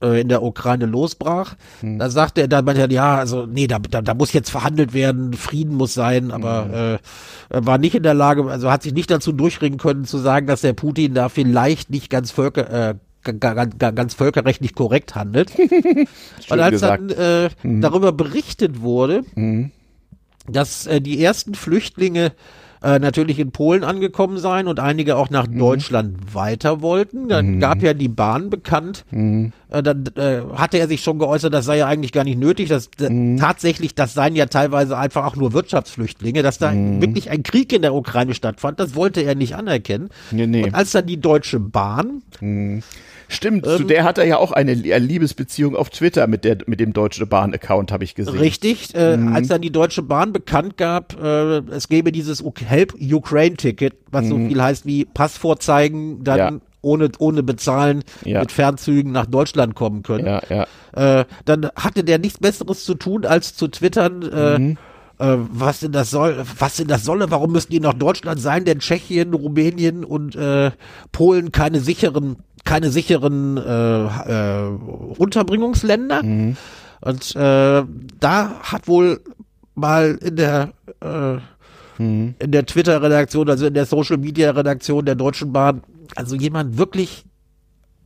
äh, in der Ukraine losbrach. Hm. Da sagte er dann, meinte ja, also nee, da, da, da muss jetzt verhandelt werden, Frieden muss sein, aber hm. äh, war nicht in der Lage, also hat sich nicht dazu durchringen können zu sagen, dass der Putin da vielleicht nicht ganz völker, äh, ganz völkerrechtlich korrekt handelt. Und als gesagt. dann äh, hm. darüber berichtet wurde, hm. dass äh, die ersten Flüchtlinge äh, natürlich in Polen angekommen sein und einige auch nach mhm. Deutschland weiter wollten. Dann mhm. gab ja die Bahn bekannt. Äh, dann äh, hatte er sich schon geäußert, das sei ja eigentlich gar nicht nötig. Das, mhm. Tatsächlich, das seien ja teilweise einfach auch nur Wirtschaftsflüchtlinge, dass da mhm. wirklich ein Krieg in der Ukraine stattfand. Das wollte er nicht anerkennen. Nee, nee. Und als dann die Deutsche Bahn mhm. Stimmt, ähm, zu der hat er ja auch eine Liebesbeziehung auf Twitter mit, der, mit dem Deutsche Bahn-Account, habe ich gesehen. Richtig, äh, mhm. als dann die Deutsche Bahn bekannt gab, äh, es gäbe dieses Help Ukraine-Ticket, was mhm. so viel heißt wie Pass vorzeigen, dann. Ohne, ohne bezahlen ja. mit Fernzügen nach Deutschland kommen können. Ja, ja. Äh, dann hatte der nichts Besseres zu tun, als zu twittern, äh, mhm. Äh, was denn das soll, was denn das solle, warum müssen die nach Deutschland sein, denn Tschechien, Rumänien und äh, Polen keine sicheren keine sicheren äh, Unterbringungsländer. Mhm. Und da hat wohl mal in der mhm. in der Twitter-Redaktion, also in der Social-Media-Redaktion der Deutschen Bahn, also jemand wirklich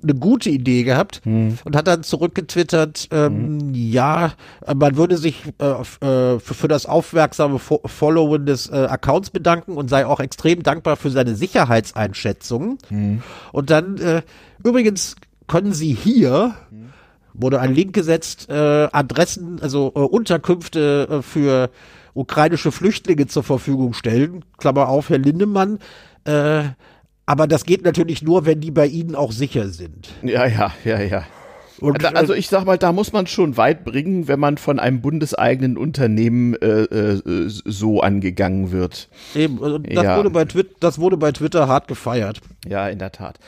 eine gute Idee gehabt hm. und hat dann zurückgetwittert, ähm, hm. ja, man würde sich äh, äh, für, für, das aufmerksame Fo Followen des äh, Accounts bedanken und sei auch extrem dankbar für seine Sicherheitseinschätzungen. Hm. Und dann, äh, übrigens, können Sie hier, wurde ein Link gesetzt, äh, Adressen, also äh, Unterkünfte für ukrainische Flüchtlinge zur Verfügung stellen. Klammer auf, Herr Lindemann. Aber das geht natürlich nur, wenn die bei Ihnen auch sicher sind. Ja, ja, ja, ja. Und, also ich sag mal, da muss man schon weit bringen, wenn man von einem bundeseigenen Unternehmen äh, äh, so angegangen wird. Eben, also das, ja. wurde bei Twitter, das wurde bei Twitter hart gefeiert. Ja, in der Tat.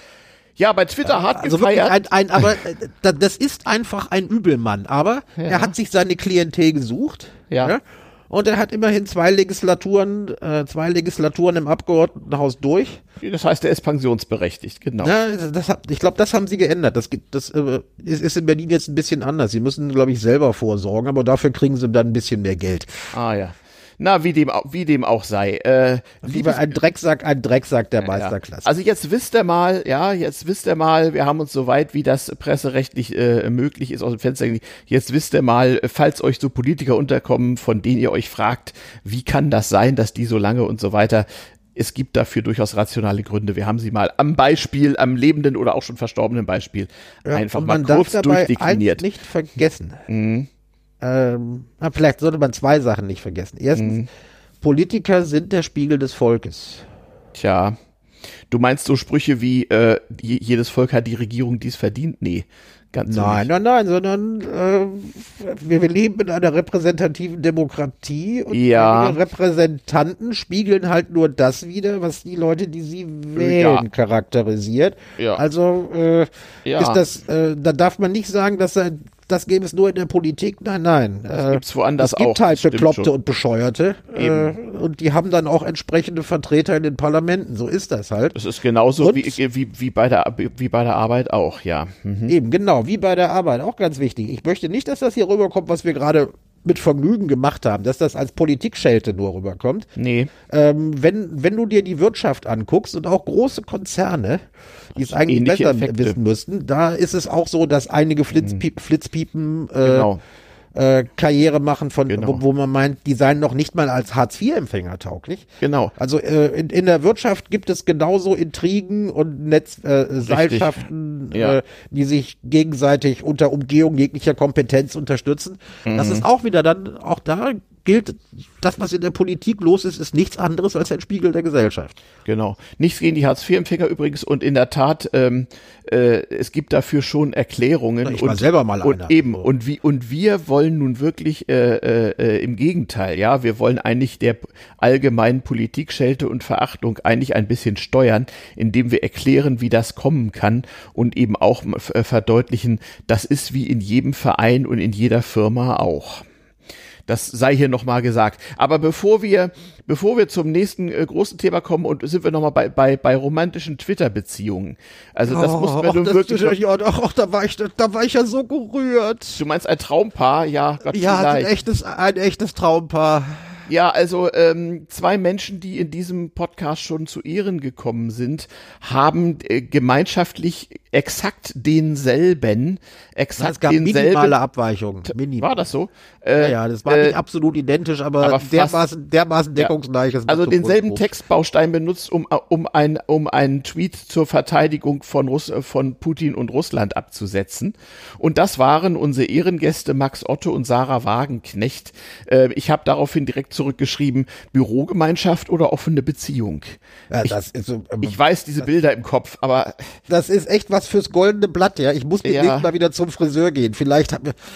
Ja, bei Twitter hart also gefeiert. Ein, ein, aber äh, das ist einfach ein Übelmann. Aber ja. er hat sich seine Klientel gesucht. ja? ja? Und er hat immerhin zwei Legislaturen, äh, zwei Legislaturen im Abgeordnetenhaus durch. Das heißt, er ist pensionsberechtigt, genau. Ja, das hat, ich glaube, das haben sie geändert. Das, das äh, ist, ist in Berlin jetzt ein bisschen anders. Sie müssen, glaube ich, selber vorsorgen, aber dafür kriegen sie dann ein bisschen mehr Geld. Ah ja. Na, wie dem, wie dem auch sei. Äh, Lieber ein Drecksack, ein Drecksack der Meisterklasse. Also jetzt wisst ihr mal, ja, jetzt wisst ihr mal, wir haben uns so weit, wie das presserechtlich äh, möglich ist, aus dem Fenster Jetzt wisst ihr mal, falls euch so Politiker unterkommen, von denen ihr euch fragt, wie kann das sein, dass die so lange und so weiter es gibt dafür durchaus rationale Gründe. Wir haben sie mal am Beispiel, am lebenden oder auch schon verstorbenen Beispiel Ja, einfach mal man kurz darf dabei durchdekliniert. nicht vergessen. Mhm. Ähm, vielleicht sollte man zwei Sachen nicht vergessen. Erstens, Mhm. Politiker sind der Spiegel des Volkes. Tja, du meinst so Sprüche wie äh, je- jedes Volk hat die Regierung, die es verdient? Nee, ganz Nein, nein, nein, sondern äh, wir, wir leben in einer repräsentativen Demokratie und Ja. die Repräsentanten spiegeln halt nur das wider, was die Leute, die sie wählen, Ja. charakterisiert. Ja. Also äh, ist das, äh, da darf man nicht sagen, dass er, das gäbe es nur in der Politik. Nein, nein. Das Äh, gibt's woanders es gibt auch, halt stimmt Bekloppte schon. und Bescheuerte. Äh, und die haben dann auch entsprechende Vertreter in den Parlamenten. So ist das halt. Das ist genauso Und? wie, wie, wie, bei der, wie bei der Arbeit auch, ja. Mhm. Eben, genau, wie bei der Arbeit, auch ganz wichtig. Ich möchte nicht, dass das hier rüberkommt, was wir gerade mit Vergnügen gemacht haben, dass das als Politikschelte nur rüberkommt. Nee, Ähm, wenn, wenn du dir die Wirtschaft anguckst und auch große Konzerne, die es eigentlich besser Effekte. wissen müssten, da ist es auch so, dass einige Flitzpiep, Flitzpiepen äh, genau. Äh, Karriere machen, von, Genau. wo, wo man meint, die seien noch nicht mal als Hartz-IV-Empfänger tauglich. Genau. Also äh, in, in der Wirtschaft gibt es genauso Intrigen und Netz, äh, Seilschaften, Ja. äh, die sich gegenseitig unter Umgehung jeglicher Kompetenz unterstützen. Das Mhm. ist auch wieder dann, auch da gilt, das, was in der Politik los ist, ist nichts anderes als ein Spiegel der Gesellschaft. Genau. Nichts gegen die Hartz-IV-Empfänger übrigens und in der Tat, ähm, äh, es gibt dafür schon Erklärungen. Ich und, war selber mal und einer. eben und wie und wir wollen nun wirklich äh, äh, äh, im Gegenteil, ja, wir wollen eigentlich der allgemeinen Politikschelte und Verachtung eigentlich ein bisschen steuern, indem wir erklären, wie das kommen kann und eben auch äh, verdeutlichen, das ist wie in jedem Verein und in jeder Firma auch. Das sei hier nochmal gesagt. Aber bevor wir, bevor wir zum nächsten äh, großen Thema kommen und sind wir nochmal bei, bei, bei romantischen Twitter-Beziehungen. Also das muss man ach, nun das wirklich. ja, ach, ach, da war ich, da war ich ja so gerührt. Du meinst ein Traumpaar? Ja, Gott Ja, ein vielleicht. echtes, ein echtes Traumpaar. Ja, also ähm, zwei Menschen, die in diesem Podcast schon zu Ehren gekommen sind, haben äh, gemeinschaftlich exakt denselben, exakt Es gab denselben. minimale Abweichungen. Mini. War das so? Ja, Äh, ja, das war äh, nicht absolut identisch, aber, aber dermaßen, dermaßen deckungsgleich. man also denselben Grund- Textbaustein benutzt, um, um, ein, um einen Tweet zur Verteidigung von, Russ, von Putin und Russland abzusetzen. Und das waren unsere Ehrengäste Max Otto und Sarah Wagenknecht. Äh, ich habe daraufhin direkt zurückgeschrieben, Bürogemeinschaft oder offene Beziehung. Ja, ich, ist, ähm, ich weiß diese Bilder im Kopf, aber das ist echt was fürs goldene Blatt, ja. Ich muss demnächst Ja. mal wieder zum Friseur gehen. Vielleicht,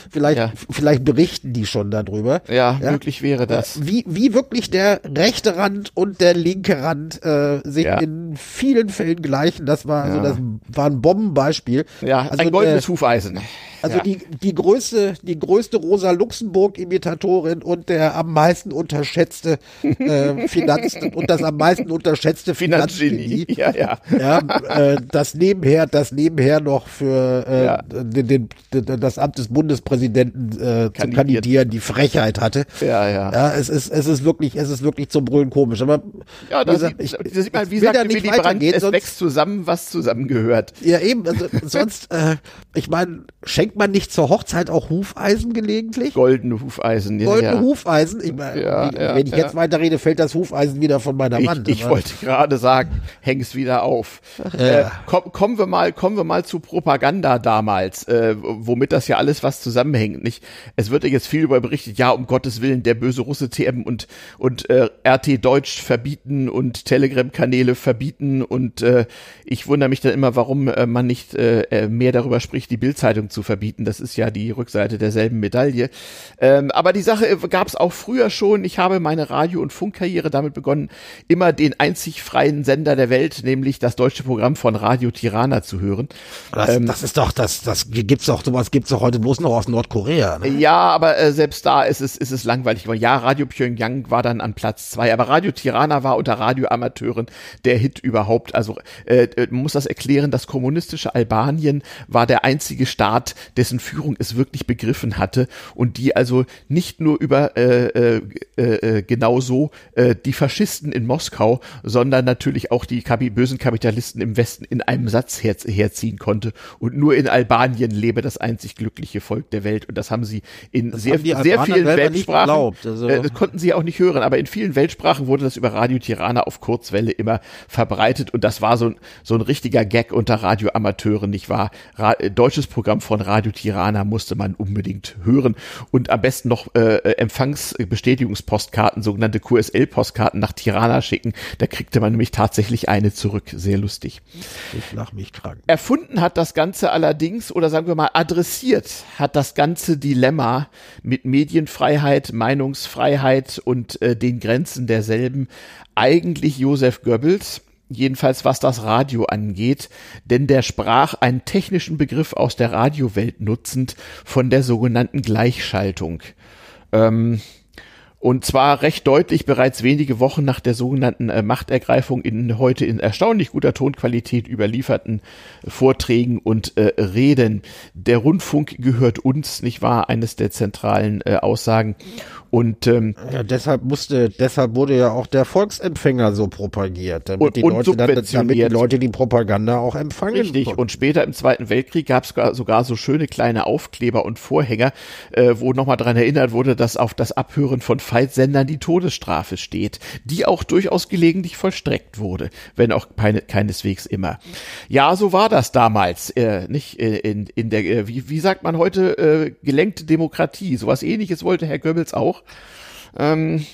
vielleicht, Ja. vielleicht berichten die schon darüber. ja, Ja. möglich wäre das. Wie, wie wirklich der rechte Rand und der linke Rand äh, sich in vielen Fällen gleichen. Das war, also das war ein Bombenbeispiel. Ja, also, ein goldenes äh, Hufeisen. Also die, die größte, die größte Rosa Luxemburg-Imitatorin und der am meisten unterschätzte äh, Finanz und das am meisten unterschätzte Finanzgenie. Finanzgenie. Ja, ja. Ja, äh, das nebenher, das nebenher noch für äh, Ja. den, den, den, das Amt des Bundespräsidenten äh, Kandidiert. Kandidieren die Frechheit hatte. Ja, ja. Ja, es ist, es ist wirklich, es ist wirklich zum Brüllen komisch. Aber Ja, wie da gesagt, sieht, ich, da sieht man, wie ich sagt nicht Willy Brandt, es sonst, wächst zusammen, was zusammengehört. ja eben, also sonst, äh, ich meine, schenkt man nicht zur Hochzeit auch Hufeisen gelegentlich? Goldene Hufeisen. Ja, Goldene ja. Hufeisen. Ich mein, Ja, wie- wenn ich jetzt weiterrede, fällt das Hufeisen wieder von meiner Ich, Wand. ich aber- wollte gerade sagen, häng's wieder auf. Äh, komm, kommen wir mal, kommen wir mal zu Propaganda damals, äh, womit das ja alles was zusammenhängt. Nicht? Es wird ja jetzt viel darüber berichtet, ja, um Gottes Willen, der böse Russe TM und und äh, RT Deutsch verbieten und Telegram-Kanäle verbieten und äh, ich wundere mich dann immer, warum äh, man nicht äh, äh, mehr darüber spricht, die Bildzeitung zu verbieten. Das ist ja die Rückseite derselben Medaille. Ähm, aber die Sache gab es auch früher schon. Ich habe meine Radio- und Funkkarriere damit begonnen, immer den einzig freien Sender der Welt, nämlich das deutsche Programm von Radio Tirana zu hören. Das, Ähm, das ist doch, das, das gibt's doch, sowas gibt's doch heute bloß noch aus Nordkorea. Ne? Ja, aber äh, selbst da ist es, ist es langweilig. geworden. Ja, Radio Pyongyang war dann an Platz zwei, aber Radio Tirana war unter Radioamateuren der Hit überhaupt. Also äh, äh, man muss das erklären, das kommunistische Albanien war der einzige Staat, dessen Führung es wirklich begriffen hatte und die also nicht nur über äh, äh, äh, genauso äh, die Faschisten in Moskau, sondern natürlich auch die Kapi bösen Kapitalisten im Westen in einem Satz her herziehen konnte und nur in Albanien lebe das einzig glückliche Volk der Welt. Und das haben sie in Das sehr, sehr vielen Weltsprachen. geglaubt, also- äh, das konnten sie auch nicht hören, aber in vielen Weltsprachen wurde das über Radio Tirana auf Kurzwelle immer verbreitet und das war so ein, so ein richtiger Gag unter Radioamateuren, nicht wahr? Ra äh, deutsches Programm von Radio Tirana musste man unbedingt hören und am besten noch äh, Empfangsbestätigungspostkarten, sogenannte QSL-Postkarten nach Tirana schicken. Da kriegte man nämlich tatsächlich eine zurück. Sehr lustig. Ich lach mich krank. Erfunden hat das Ganze allerdings, oder sagen wir mal adressiert, hat das ganze Dilemma mit Medienfreiheit, Meinungsfreiheit und äh, den Grenzen derselben eigentlich Josef Goebbels. Jedenfalls was das Radio angeht, denn der sprach einen technischen Begriff aus der Radiowelt nutzend von der sogenannten Gleichschaltung. Ähm, und zwar recht deutlich bereits wenige Wochen nach der sogenannten äh, Machtergreifung in heute in erstaunlich guter Tonqualität überlieferten Vorträgen und äh, Reden. Der Rundfunk gehört uns, nicht wahr? Eines der zentralen äh, Aussagen. Und ähm, Ja, deshalb musste, deshalb wurde ja auch der Volksempfänger so propagiert, damit, Und- die, Leute dann, damit die. Leute die Propaganda auch empfangen. Richtig. konnten. Und später im Zweiten Weltkrieg gab es sogar, so schöne kleine Aufkleber und Vorhänger, äh, wo nochmal dran erinnert wurde, dass auf das Abhören von Falsendern die Todesstrafe steht, die auch durchaus gelegentlich vollstreckt wurde, wenn auch keine, keineswegs immer. Ja, so war das damals, äh, nicht äh, in, in der, äh, wie, wie sagt man heute, äh, gelenkte Demokratie. Sowas ähnliches wollte Herr Goebbels auch. Ähm,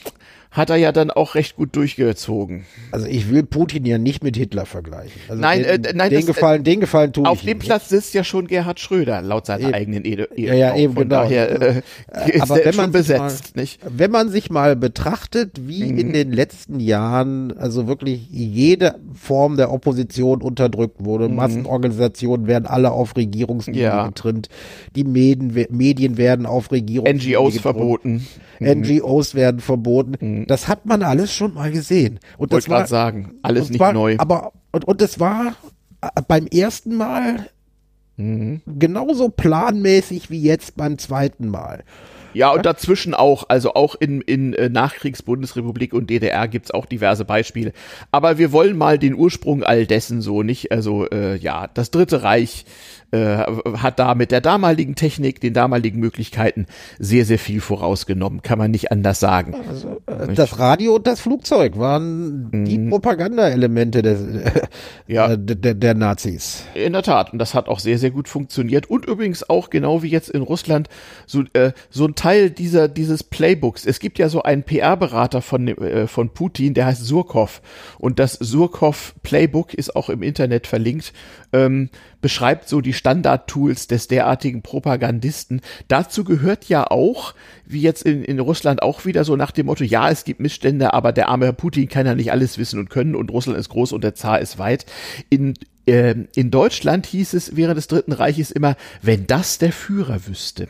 hat er ja dann auch recht gut durchgezogen. Also ich will Putin ja nicht mit Hitler vergleichen. Also Nein, den, äh, nein, den das, äh, gefallen, den gefallen tue Auf dem Platz sitzt ja schon Gerhard Schröder, laut seiner Eben. eigenen Ehe. Ja, ja, eben, Von genau. Daher äh, ist aber wenn man besetzt, mal, nicht? Wenn man sich mal betrachtet, wie Mhm. in den letzten Jahren also wirklich jede Form der Opposition unterdrückt wurde, Massenorganisationen werden alle auf Regierungslinie Mhm. Ja. getrimmt, die Medien, Medien werden auf Regierungslinie NGOs getrimmt, verboten. NGOs werden verboten. Das hat man alles schon mal gesehen. Und Wollte das war gerade sagen, alles nicht zwar, neu. Aber und, und es war äh, beim ersten Mal Mhm. genauso planmäßig wie jetzt beim zweiten Mal. Ja, und dazwischen auch, also auch in, in äh, Nachkriegsbundesrepublik und DDR gibt's auch diverse Beispiele. Aber wir wollen mal den Ursprung all dessen so nicht. Also äh, ja, das Dritte Reich äh, hat da mit der damaligen Technik, den damaligen Möglichkeiten sehr, sehr viel vorausgenommen. Kann man nicht anders sagen. Also, äh, das Radio und das Flugzeug waren die Propagandaelemente des, Ja. äh, der, der Nazis. In der Tat. Und das hat auch sehr, sehr gut funktioniert. Und übrigens auch, genau wie jetzt in Russland, so, äh, so ein Teil dieser, dieses Playbooks. Es gibt ja so einen PR-Berater von, äh, von Putin, der heißt Surkov. Und das Surkov Playbook ist auch im Internet verlinkt. Ähm, beschreibt so die Standard-Tools des derartigen Propagandisten. Dazu gehört ja auch, wie jetzt in, in Russland auch wieder so nach dem Motto, ja, es gibt Missstände, aber der arme Herr Putin kann ja nicht alles wissen und können und Russland ist groß und der Zar ist weit. In in Deutschland hieß es während des Dritten Reiches immer, wenn das der Führer wüsste.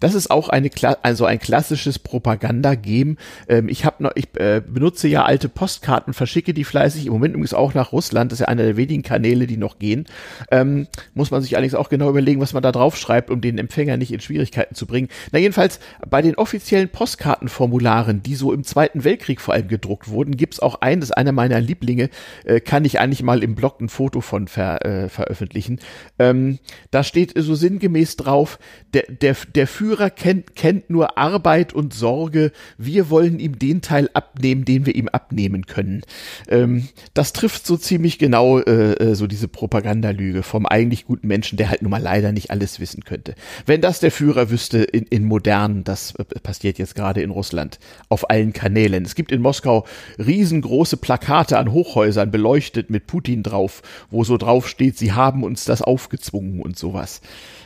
Das ist auch eine, also ein klassisches Propaganda-Game. Ähm, ich habe noch, ich äh, benutze ja alte Postkarten, verschicke die fleißig. Im Moment übrigens auch nach Russland. Das ist ja einer der wenigen Kanäle, die noch gehen. Ähm, muss man sich allerdings auch genau überlegen, was man da drauf schreibt, um den Empfänger nicht in Schwierigkeiten zu bringen. Na jedenfalls bei den offiziellen Postkartenformularen, die so im Zweiten Weltkrieg vor allem gedruckt wurden, gibt's auch ein, das ist einer meiner Lieblinge, äh, kann ich eigentlich mal im Blog ein Foto von ver, äh, veröffentlichen. Ähm, da steht so sinngemäß drauf, der, der, der Führer kennt, kennt nur Arbeit und Sorge, wir wollen ihm den Teil abnehmen, den wir ihm abnehmen können. Ähm, das trifft so ziemlich genau äh, äh, so diese Propagandalüge vom eigentlich guten Menschen, der halt nun mal leider nicht alles wissen könnte. Wenn das der Führer wüsste in, in modernen, das äh, passiert jetzt gerade in Russland, auf allen Kanälen. Es gibt in Moskau riesengroße Plakate an Hochhäusern beleuchtet mit Putin drauf, wo so drauf steht, sie haben uns das aufgezwungen und sowas.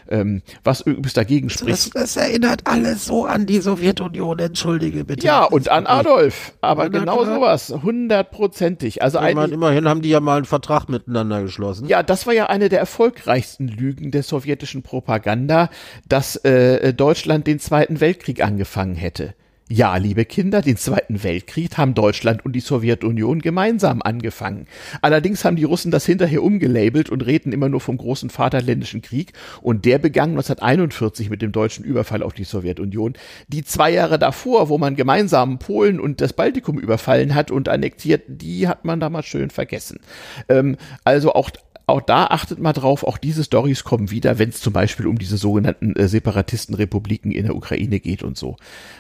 Ähm, was übrigens dagegen spricht. Das, das erinnert alles so an die Sowjetunion, entschuldige bitte. Ja, und an Adolf. Aber Na genau sowas. Hundertprozentig. Also Ich meine, immerhin haben die ja mal einen Vertrag miteinander geschlossen. ja, das war ja eine der erfolgreichsten Lügen der sowjetischen Propaganda, dass äh, Deutschland den Zweiten Weltkrieg angefangen hätte. Ja, liebe Kinder, den Zweiten Weltkrieg haben Deutschland und die Sowjetunion gemeinsam angefangen. Allerdings haben die Russen das hinterher umgelabelt und reden immer nur vom großen Vaterländischen Krieg und der begann 1941 mit dem deutschen Überfall auf die Sowjetunion. Die zwei Jahre davor, wo man gemeinsam Polen und das Baltikum überfallen hat und annektiert, die hat man damals schön vergessen. Ähm, also auch auch da achtet mal drauf, auch diese Stories kommen wieder, wenn es zum Beispiel um diese sogenannten äh, Separatistenrepubliken in der Ukraine geht und so.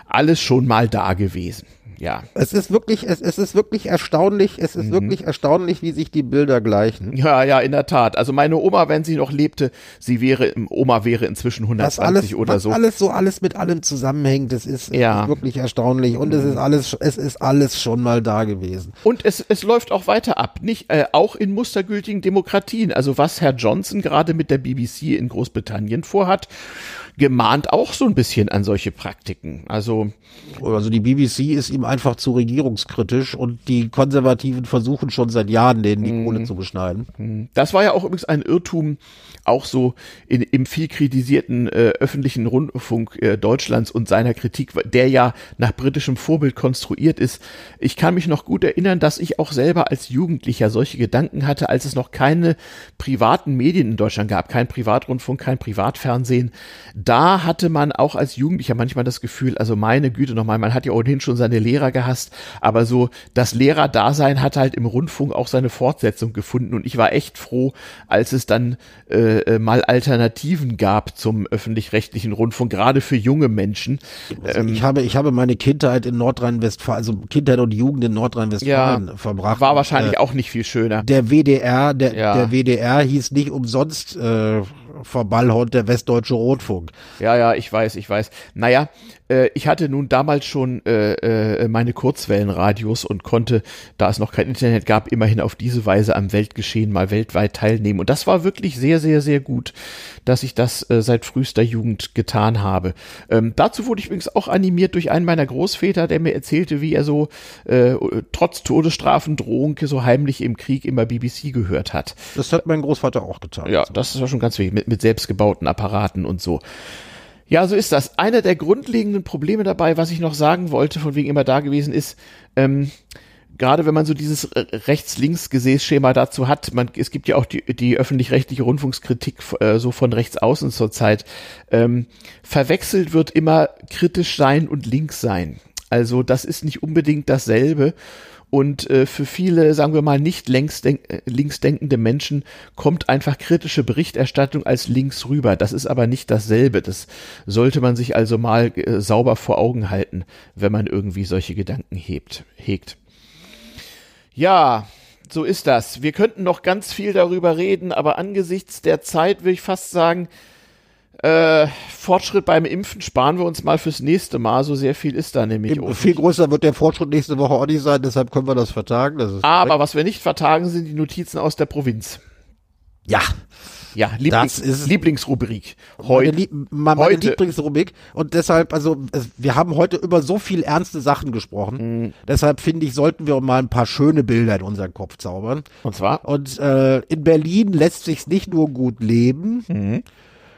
Alles schon mal da gewesen ja. Es ist wirklich, es, es ist wirklich erstaunlich, es ist mhm. wirklich erstaunlich, wie sich die Bilder gleichen. Ja, ja, in der Tat. Also meine Oma, wenn sie noch lebte, sie wäre, Oma wäre inzwischen 120 was alles, oder was so. alles so alles mit allem zusammenhängt, das ist, ja. wirklich erstaunlich und mhm. es ist alles, es ist alles schon mal da gewesen. Und es, es läuft auch weiter ab, nicht, äh, auch in mustergültigen Demokratien. Also was Herr Johnson gerade mit der BBC in Großbritannien vorhat, gemahnt auch so ein bisschen an solche Praktiken. Also, also die BBC ist ihm einfach zu regierungskritisch und die Konservativen versuchen schon seit Jahren, denen die Kohle mhm. zu beschneiden. Mhm. Das war ja auch übrigens ein Irrtum, auch so in, im viel kritisierten äh, öffentlichen Rundfunk äh, Deutschlands und seiner Kritik, der ja nach britischem Vorbild konstruiert ist. Ich kann mich noch gut erinnern, dass ich auch selber als Jugendlicher solche Gedanken hatte, als es noch keine privaten Medien in Deutschland gab, kein Privatrundfunk, kein Privatfernsehen. Da hatte man auch als Jugendlicher manchmal das Gefühl, also meine Güte nochmal, man hat ja ohnehin schon seine Lehrer gehasst, aber so das Lehrerdasein hat halt im Rundfunk auch seine Fortsetzung gefunden und ich war echt froh, als es dann äh, äh, mal Alternativen gab zum öffentlich-rechtlichen Rundfunk, gerade für junge Menschen. Also ähm, ich habe, ich habe meine Kindheit in Nordrhein-Westfalen, also Kindheit und Jugend in Nordrhein-Westfalen ja, verbracht. War wahrscheinlich äh, auch nicht viel schöner. Der WDR, der, ja. der WDR hieß nicht umsonst äh, verballhornt der Westdeutsche Rotfunk. Ja, ja, ich weiß, ich weiß. Naja, äh, ich hatte nun damals schon äh, äh, meine Kurzwellenradios und konnte, da es noch kein Internet gab, immerhin auf diese Weise am Weltgeschehen mal weltweit teilnehmen. Und das war wirklich sehr, sehr, sehr gut, dass ich das äh, seit frühester Jugend getan habe. Ähm, dazu wurde ich übrigens auch animiert durch einen meiner Großväter, der mir erzählte, wie er so äh, trotz Todesstrafendrohung so heimlich im Krieg immer BBC gehört hat. Das hat mein Großvater auch getan. Ja, das ist schon ganz wichtig, mit, mit selbstgebauten Apparaten und so. Ja, so ist das. Einer der grundlegenden Probleme dabei, was ich noch sagen wollte, von wegen immer da gewesen ist, ähm, gerade wenn man so dieses Rechts-Links-Gesäßschema dazu hat, man, es gibt ja auch die, die öffentlich-rechtliche Rundfunkskritik äh, so von rechts außen zurzeit, ähm, verwechselt wird immer kritisch sein und links sein. Also das ist nicht unbedingt dasselbe. Und äh, für viele, sagen wir mal, nicht äh, linksdenkende Menschen kommt einfach kritische Berichterstattung als links rüber. Das ist aber nicht dasselbe. Das sollte man sich also mal äh, sauber vor Augen halten, wenn man irgendwie solche Gedanken hebt, hegt. Ja, so ist das. Wir könnten noch ganz viel darüber reden, aber angesichts der Zeit würde ich fast sagen, äh, Fortschritt beim Impfen sparen wir uns mal fürs nächste Mal. So sehr viel ist da nämlich. Eben, viel größer wird der Fortschritt nächste Woche auch nicht sein, deshalb können wir das vertagen. Das Aber korrekt. was wir nicht vertagen, sind die Notizen aus der Provinz. Ja. Ja, Lieblings, ist Lieblingsrubrik. Heute, meine, meine heute. Lieblingsrubrik. Und deshalb, also, wir haben heute über so viel ernste Sachen gesprochen. Mhm. Deshalb finde ich, sollten wir mal ein paar schöne Bilder in unseren Kopf zaubern. Und zwar? Und äh, in Berlin lässt sich's nicht nur gut leben. Mhm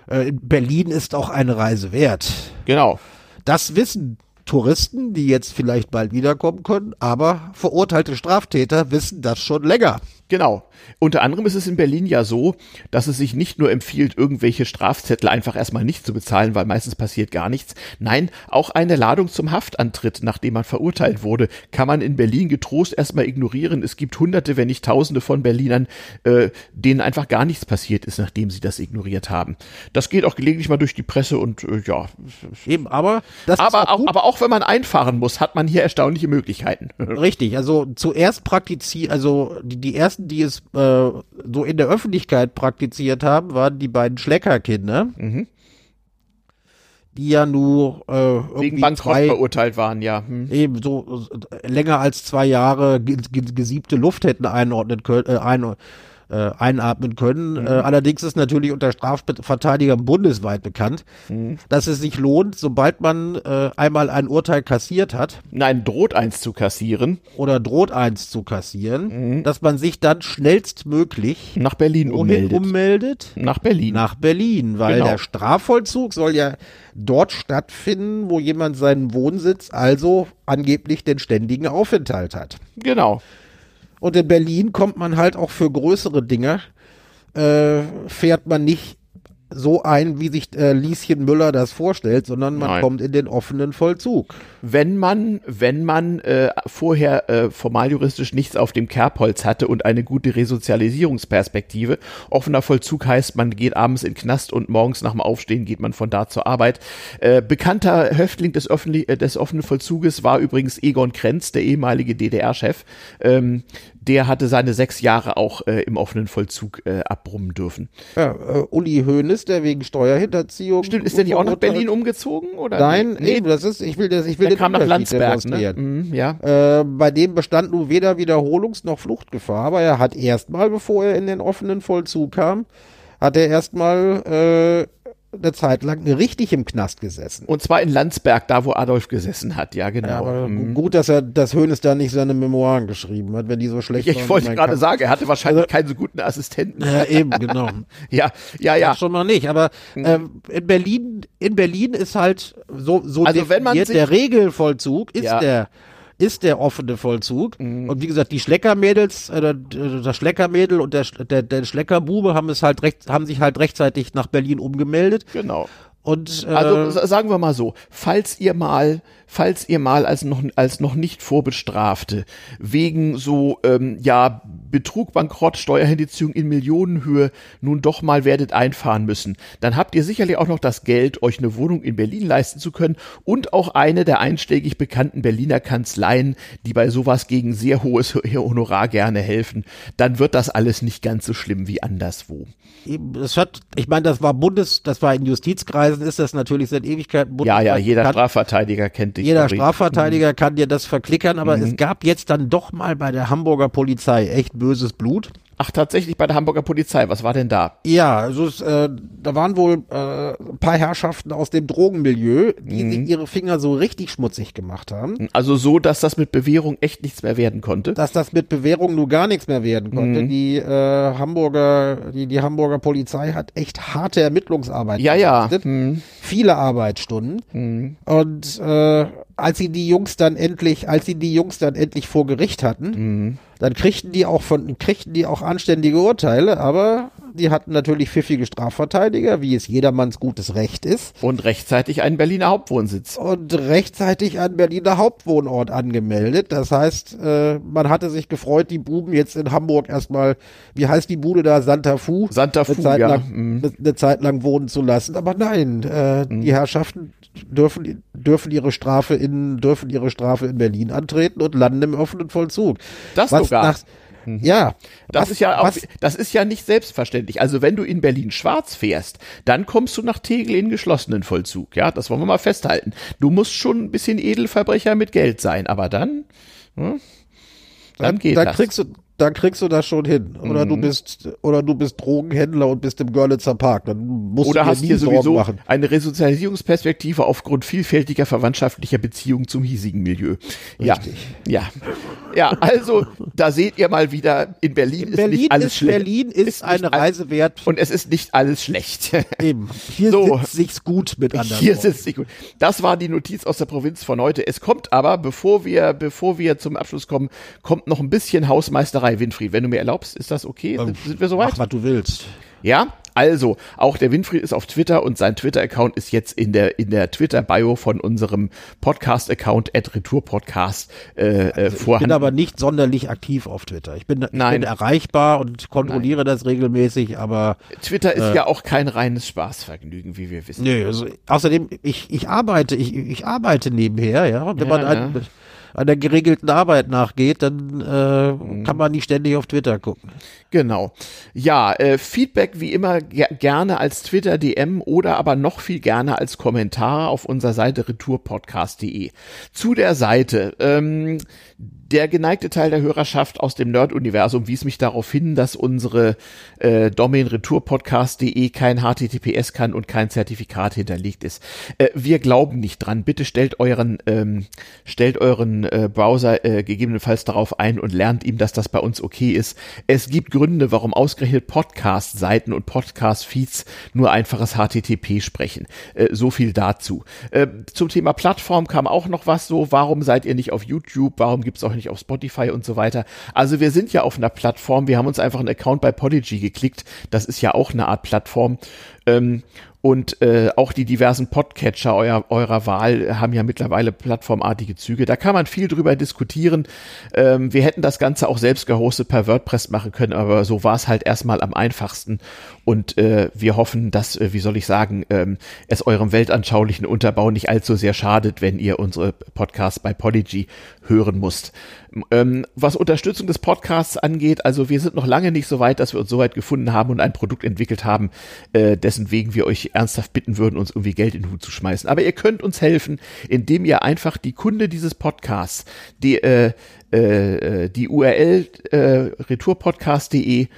äh, Berlin ist auch eine Reise wert. Genau. Das wissen Touristen, die jetzt vielleicht bald wiederkommen können, aber verurteilte Straftäter wissen das schon länger. Genau. Unter anderem ist es in Berlin ja so, dass es sich nicht nur empfiehlt, irgendwelche Strafzettel einfach erstmal nicht zu bezahlen, weil meistens passiert gar nichts. Nein, auch eine Ladung zum Haftantritt, nachdem man verurteilt wurde, kann man in Berlin getrost erstmal ignorieren. Es gibt hunderte, wenn nicht tausende von Berlinern, äh, denen einfach gar nichts passiert ist, nachdem sie das ignoriert haben. Das geht auch gelegentlich mal durch die Presse und äh, ja. Eben, aber das aber auch, auch aber auch wenn man einfahren muss, hat man hier erstaunliche Möglichkeiten. Richtig, also zuerst praktiziert, also die, die ersten, die es äh, so in der Öffentlichkeit praktiziert haben, waren die beiden Schleckerkinder. Mhm. Die ja nur äh, wegen Bankrott zwei, verurteilt waren, ja. Hm. Eben so äh, länger als zwei Jahre gesiebte Luft hätten einordnen können, äh, äh, einatmen können. Mhm. Äh, allerdings ist natürlich unter Strafverteidigern bundesweit bekannt, mhm. dass es sich lohnt, sobald man äh, einmal ein Urteil kassiert hat. Nein, droht eins zu kassieren. Oder droht eins zu kassieren, mhm. dass man sich dann schnellstmöglich nach Berlin ummeldet. ummeldet. Nach Berlin. Nach Berlin, weil genau. der Strafvollzug soll ja dort stattfinden, wo jemand seinen Wohnsitz, also angeblich den ständigen Aufenthalt hat. Genau. Und in Berlin kommt man halt auch für größere Dinge, äh, fährt man nicht so ein, wie sich äh, Lieschen Müller das vorstellt, sondern man Nein. kommt in den offenen Vollzug. wenn man, wenn man äh, vorher äh, formaljuristisch nichts auf dem Kerbholz hatte und eine gute Resozialisierungsperspektive, offener Vollzug heißt, man geht abends in den Knast und morgens nach dem Aufstehen geht man von da zur Arbeit. Äh, bekannter Häftling des, öffentlich, äh, des offenen Vollzuges war übrigens Egon Krenz, der ehemalige DDR-Chef. Ähm, der hatte seine sechs Jahre auch äh, im offenen Vollzug äh, abbrummen dürfen. Ja, äh, Uli Hoeneß, der wegen Steuerhinterziehung. Stimmt, ist der nicht auch nach Berlin umgezogen? Oder? Nein, nee, eben, das ist, ich will das, ich will der den kam nach Landsberg, ne? Mhm, ja. Äh, bei dem bestand nun weder Wiederholungs- noch Fluchtgefahr, aber er hat erstmal, bevor er in den offenen Vollzug kam, hat er erstmal äh, eine Zeit lang richtig im Knast gesessen. Und zwar in Landsberg, da wo Adolf gesessen hat, ja genau. Ja, Mhm. gut, dass er, dass Hönes da nicht seine Memoiren geschrieben hat, wenn die so schlecht Ich, waren. ich wollte gerade sagen, er hatte wahrscheinlich Also- keinen so guten Assistenten. Ja, eben, genau. Ja, ja, ja. Das schon mal nicht. Aber ähm, in Berlin, in Berlin ist halt so, so Also wenn man sich- der Regelvollzug ist Ja. Der ist der offene Vollzug. Und wie gesagt, die Schleckermädels, äh, das Schleckermädel und der, der, der Schleckerbube haben es halt recht, haben sich halt rechtzeitig nach Berlin umgemeldet. Genau. Und äh, Also sagen wir mal so, falls ihr mal, falls ihr mal als noch als noch nicht Vorbestrafte wegen so ähm, ja Betrug, Bankrott, Steuerhinterziehung in Millionenhöhe nun doch mal werdet einfahren müssen, dann habt ihr sicherlich auch noch das Geld, euch eine Wohnung in Berlin leisten zu können und auch eine der einschlägig bekannten Berliner Kanzleien, die bei sowas gegen sehr hohes Honorar gerne helfen. Dann wird das alles nicht ganz so schlimm wie anderswo. das hat, ich meine, das war Bundes, das war in Justizkreisen, ist das natürlich seit Ewigkeiten Ja, ja, jeder bekannt. Strafverteidiger kennt dich. Jeder Strafverteidiger kann dir das verklickern, aber Mhm. es gab jetzt dann doch mal bei der Hamburger Polizei echt böses Blut. Ach, tatsächlich bei der Hamburger Polizei. Was war denn da? Ja, also es, äh, da waren wohl äh, ein paar Herrschaften aus dem Drogenmilieu, die Mhm. sich ihre Finger so richtig schmutzig gemacht haben, Also so, dass das mit Bewährung echt nichts mehr werden konnte. dass das mit Bewährung nur gar nichts mehr werden konnte. Mhm. Die äh, Hamburger, die, die Hamburger Polizei hat echt harte Ermittlungsarbeit Ja, ja. geleistet. Hm. viele Arbeitsstunden. Und äh, als sie die Jungs dann endlich, als sie die Jungs dann endlich vor Gericht hatten, dann kriegten die auch von, kriegten die auch anständige Urteile, aber die hatten natürlich pfiffige Strafverteidiger, wie es jedermanns gutes Recht ist, Und rechtzeitig einen Berliner Hauptwohnsitz. und rechtzeitig einen Berliner Hauptwohnort angemeldet. Das heißt, äh, man hatte sich gefreut, die Buben jetzt in Hamburg erstmal, wie heißt die Bude da, Santa Fu? Santa eine Fu, Zeit ja. lang, Mhm. eine, eine Zeit lang wohnen zu lassen. Aber nein, äh, die Herrschaften dürfen, dürfen ihre Strafe in, dürfen ihre Strafe in Berlin antreten und landen im offenen Vollzug. Das was sogar. Nach, Ja. Das was, ist ja auch, was, das ist ja nicht selbstverständlich. Also wenn du in Berlin schwarz fährst, dann kommst du nach Tegel in geschlossenen Vollzug. Ja, das wollen wir mal festhalten. Du musst schon ein bisschen Edelverbrecher mit Geld sein, aber dann, hm, dann geht da das. kriegst du, da kriegst du das schon hin. Oder Mhm. du bist, oder du bist Drogenhändler und bist im Görlitzer Park. Dann musst Oder du hast nie hier sowieso machen. eine Resozialisierungsperspektive aufgrund vielfältiger verwandtschaftlicher Beziehungen zum hiesigen Milieu. Ja, ja, ja. Also da seht ihr mal wieder: In Berlin, ist Berlin nicht alles ist, schlecht. Berlin ist, nicht eine Reise wert. und es ist nicht alles schlecht. Eben. Hier So. sitzt sich's gut mit anderen. Hier sitzt nicht gut. Das war die Notiz aus der Provinz von heute. Es kommt aber, bevor wir, bevor wir zum Abschluss kommen, kommt noch ein bisschen Hausmeisterei, Winfried. Wenn du mir erlaubst, ist das okay? Sind, sind wir soweit? Mach, was du willst. Ja, also, auch der Winfried ist auf Twitter und sein Twitter-Account ist jetzt in der, in der Twitter-Bio von unserem Podcast-Account at Retourpodcast äh, äh, Ich bin vorhanden. aber nicht sonderlich aktiv auf Twitter. Ich bin, ich Nein. bin erreichbar und kontrolliere das regelmäßig, aber Twitter ist ja auch kein reines Spaßvergnügen, wie wir wissen. nee, also, außerdem, ich, ich arbeite, ich, ich arbeite nebenher, ja. Wenn Ja, man an, an der geregelten Arbeit nachgeht, dann äh, Mhm. kann man nicht ständig auf Twitter gucken. Genau. Ja, äh, Feedback wie immer ger gerne als Twitter-DM oder aber noch viel gerne als Kommentar auf unserer Seite retourpodcast.de. Zu der Seite. Ähm, der geneigte Teil der Hörerschaft aus dem Nerd-Universum wies mich darauf hin, dass unsere äh, Domain retourpodcast.de kein HTTPS kann und kein Zertifikat hinterlegt ist. Äh, wir glauben nicht dran. Bitte stellt euren, ähm, stellt euren äh, Browser äh, gegebenenfalls darauf ein und lernt ihm, dass das bei uns okay ist. Es gibt Gründe, warum ausgerechnet Podcast-Seiten und Podcast-Feeds nur einfaches HTTP sprechen. Äh, so viel dazu. Äh, zum Thema Plattform kam auch noch was so. Warum seid ihr nicht auf YouTube? Warum gibt's auch nicht auf Spotify und so weiter? Also wir sind ja auf einer Plattform. Wir haben uns einfach einen Account bei Podigy geklickt. Das ist ja auch eine Art Plattform. Ähm, und äh, auch die diversen Podcatcher euer, eurer Wahl haben ja mittlerweile plattformartige Züge. Da kann man viel drüber diskutieren. Ähm, wir hätten das Ganze auch selbst gehostet per WordPress machen können, aber so war es halt erstmal am einfachsten. Und äh, wir hoffen, dass, äh, wie soll ich sagen, ähm, es eurem weltanschaulichen Unterbau nicht allzu sehr schadet, wenn ihr unsere Podcasts bei Podigy hören musst. Ähm, was Unterstützung des Podcasts angeht, also wir sind noch lange nicht so weit, dass wir uns so weit gefunden haben und ein Produkt entwickelt haben, äh, dessen wegen wir euch ernsthaft bitten würden, uns irgendwie Geld in den Hut zu schmeißen. Aber ihr könnt uns helfen, indem ihr einfach die Kunde dieses Podcasts, die, äh, äh, die URL äh, retourpodcast.de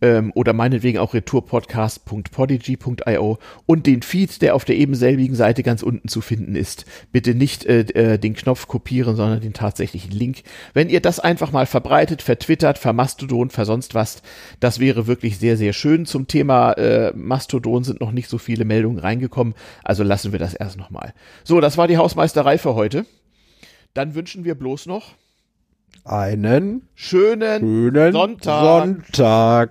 ähm, oder meinetwegen auch retourpodcast.podigy.io und den Feed, der auf der eben selbigen Seite ganz unten zu finden ist. Bitte nicht äh, äh, den Knopf kopieren, sondern den tatsächlichen Link. Wenn ihr das einfach mal verbreitet, vertwittert, vermastodon, versonst was, das wäre wirklich sehr, sehr schön. Zum Thema äh, Mastodon sind noch nicht so viele Meldungen reingekommen, also lassen wir das erst nochmal. So, das war die Hausmeisterei für heute. Dann wünschen wir bloß noch einen schönen, schönen Sonntag. Sonntag.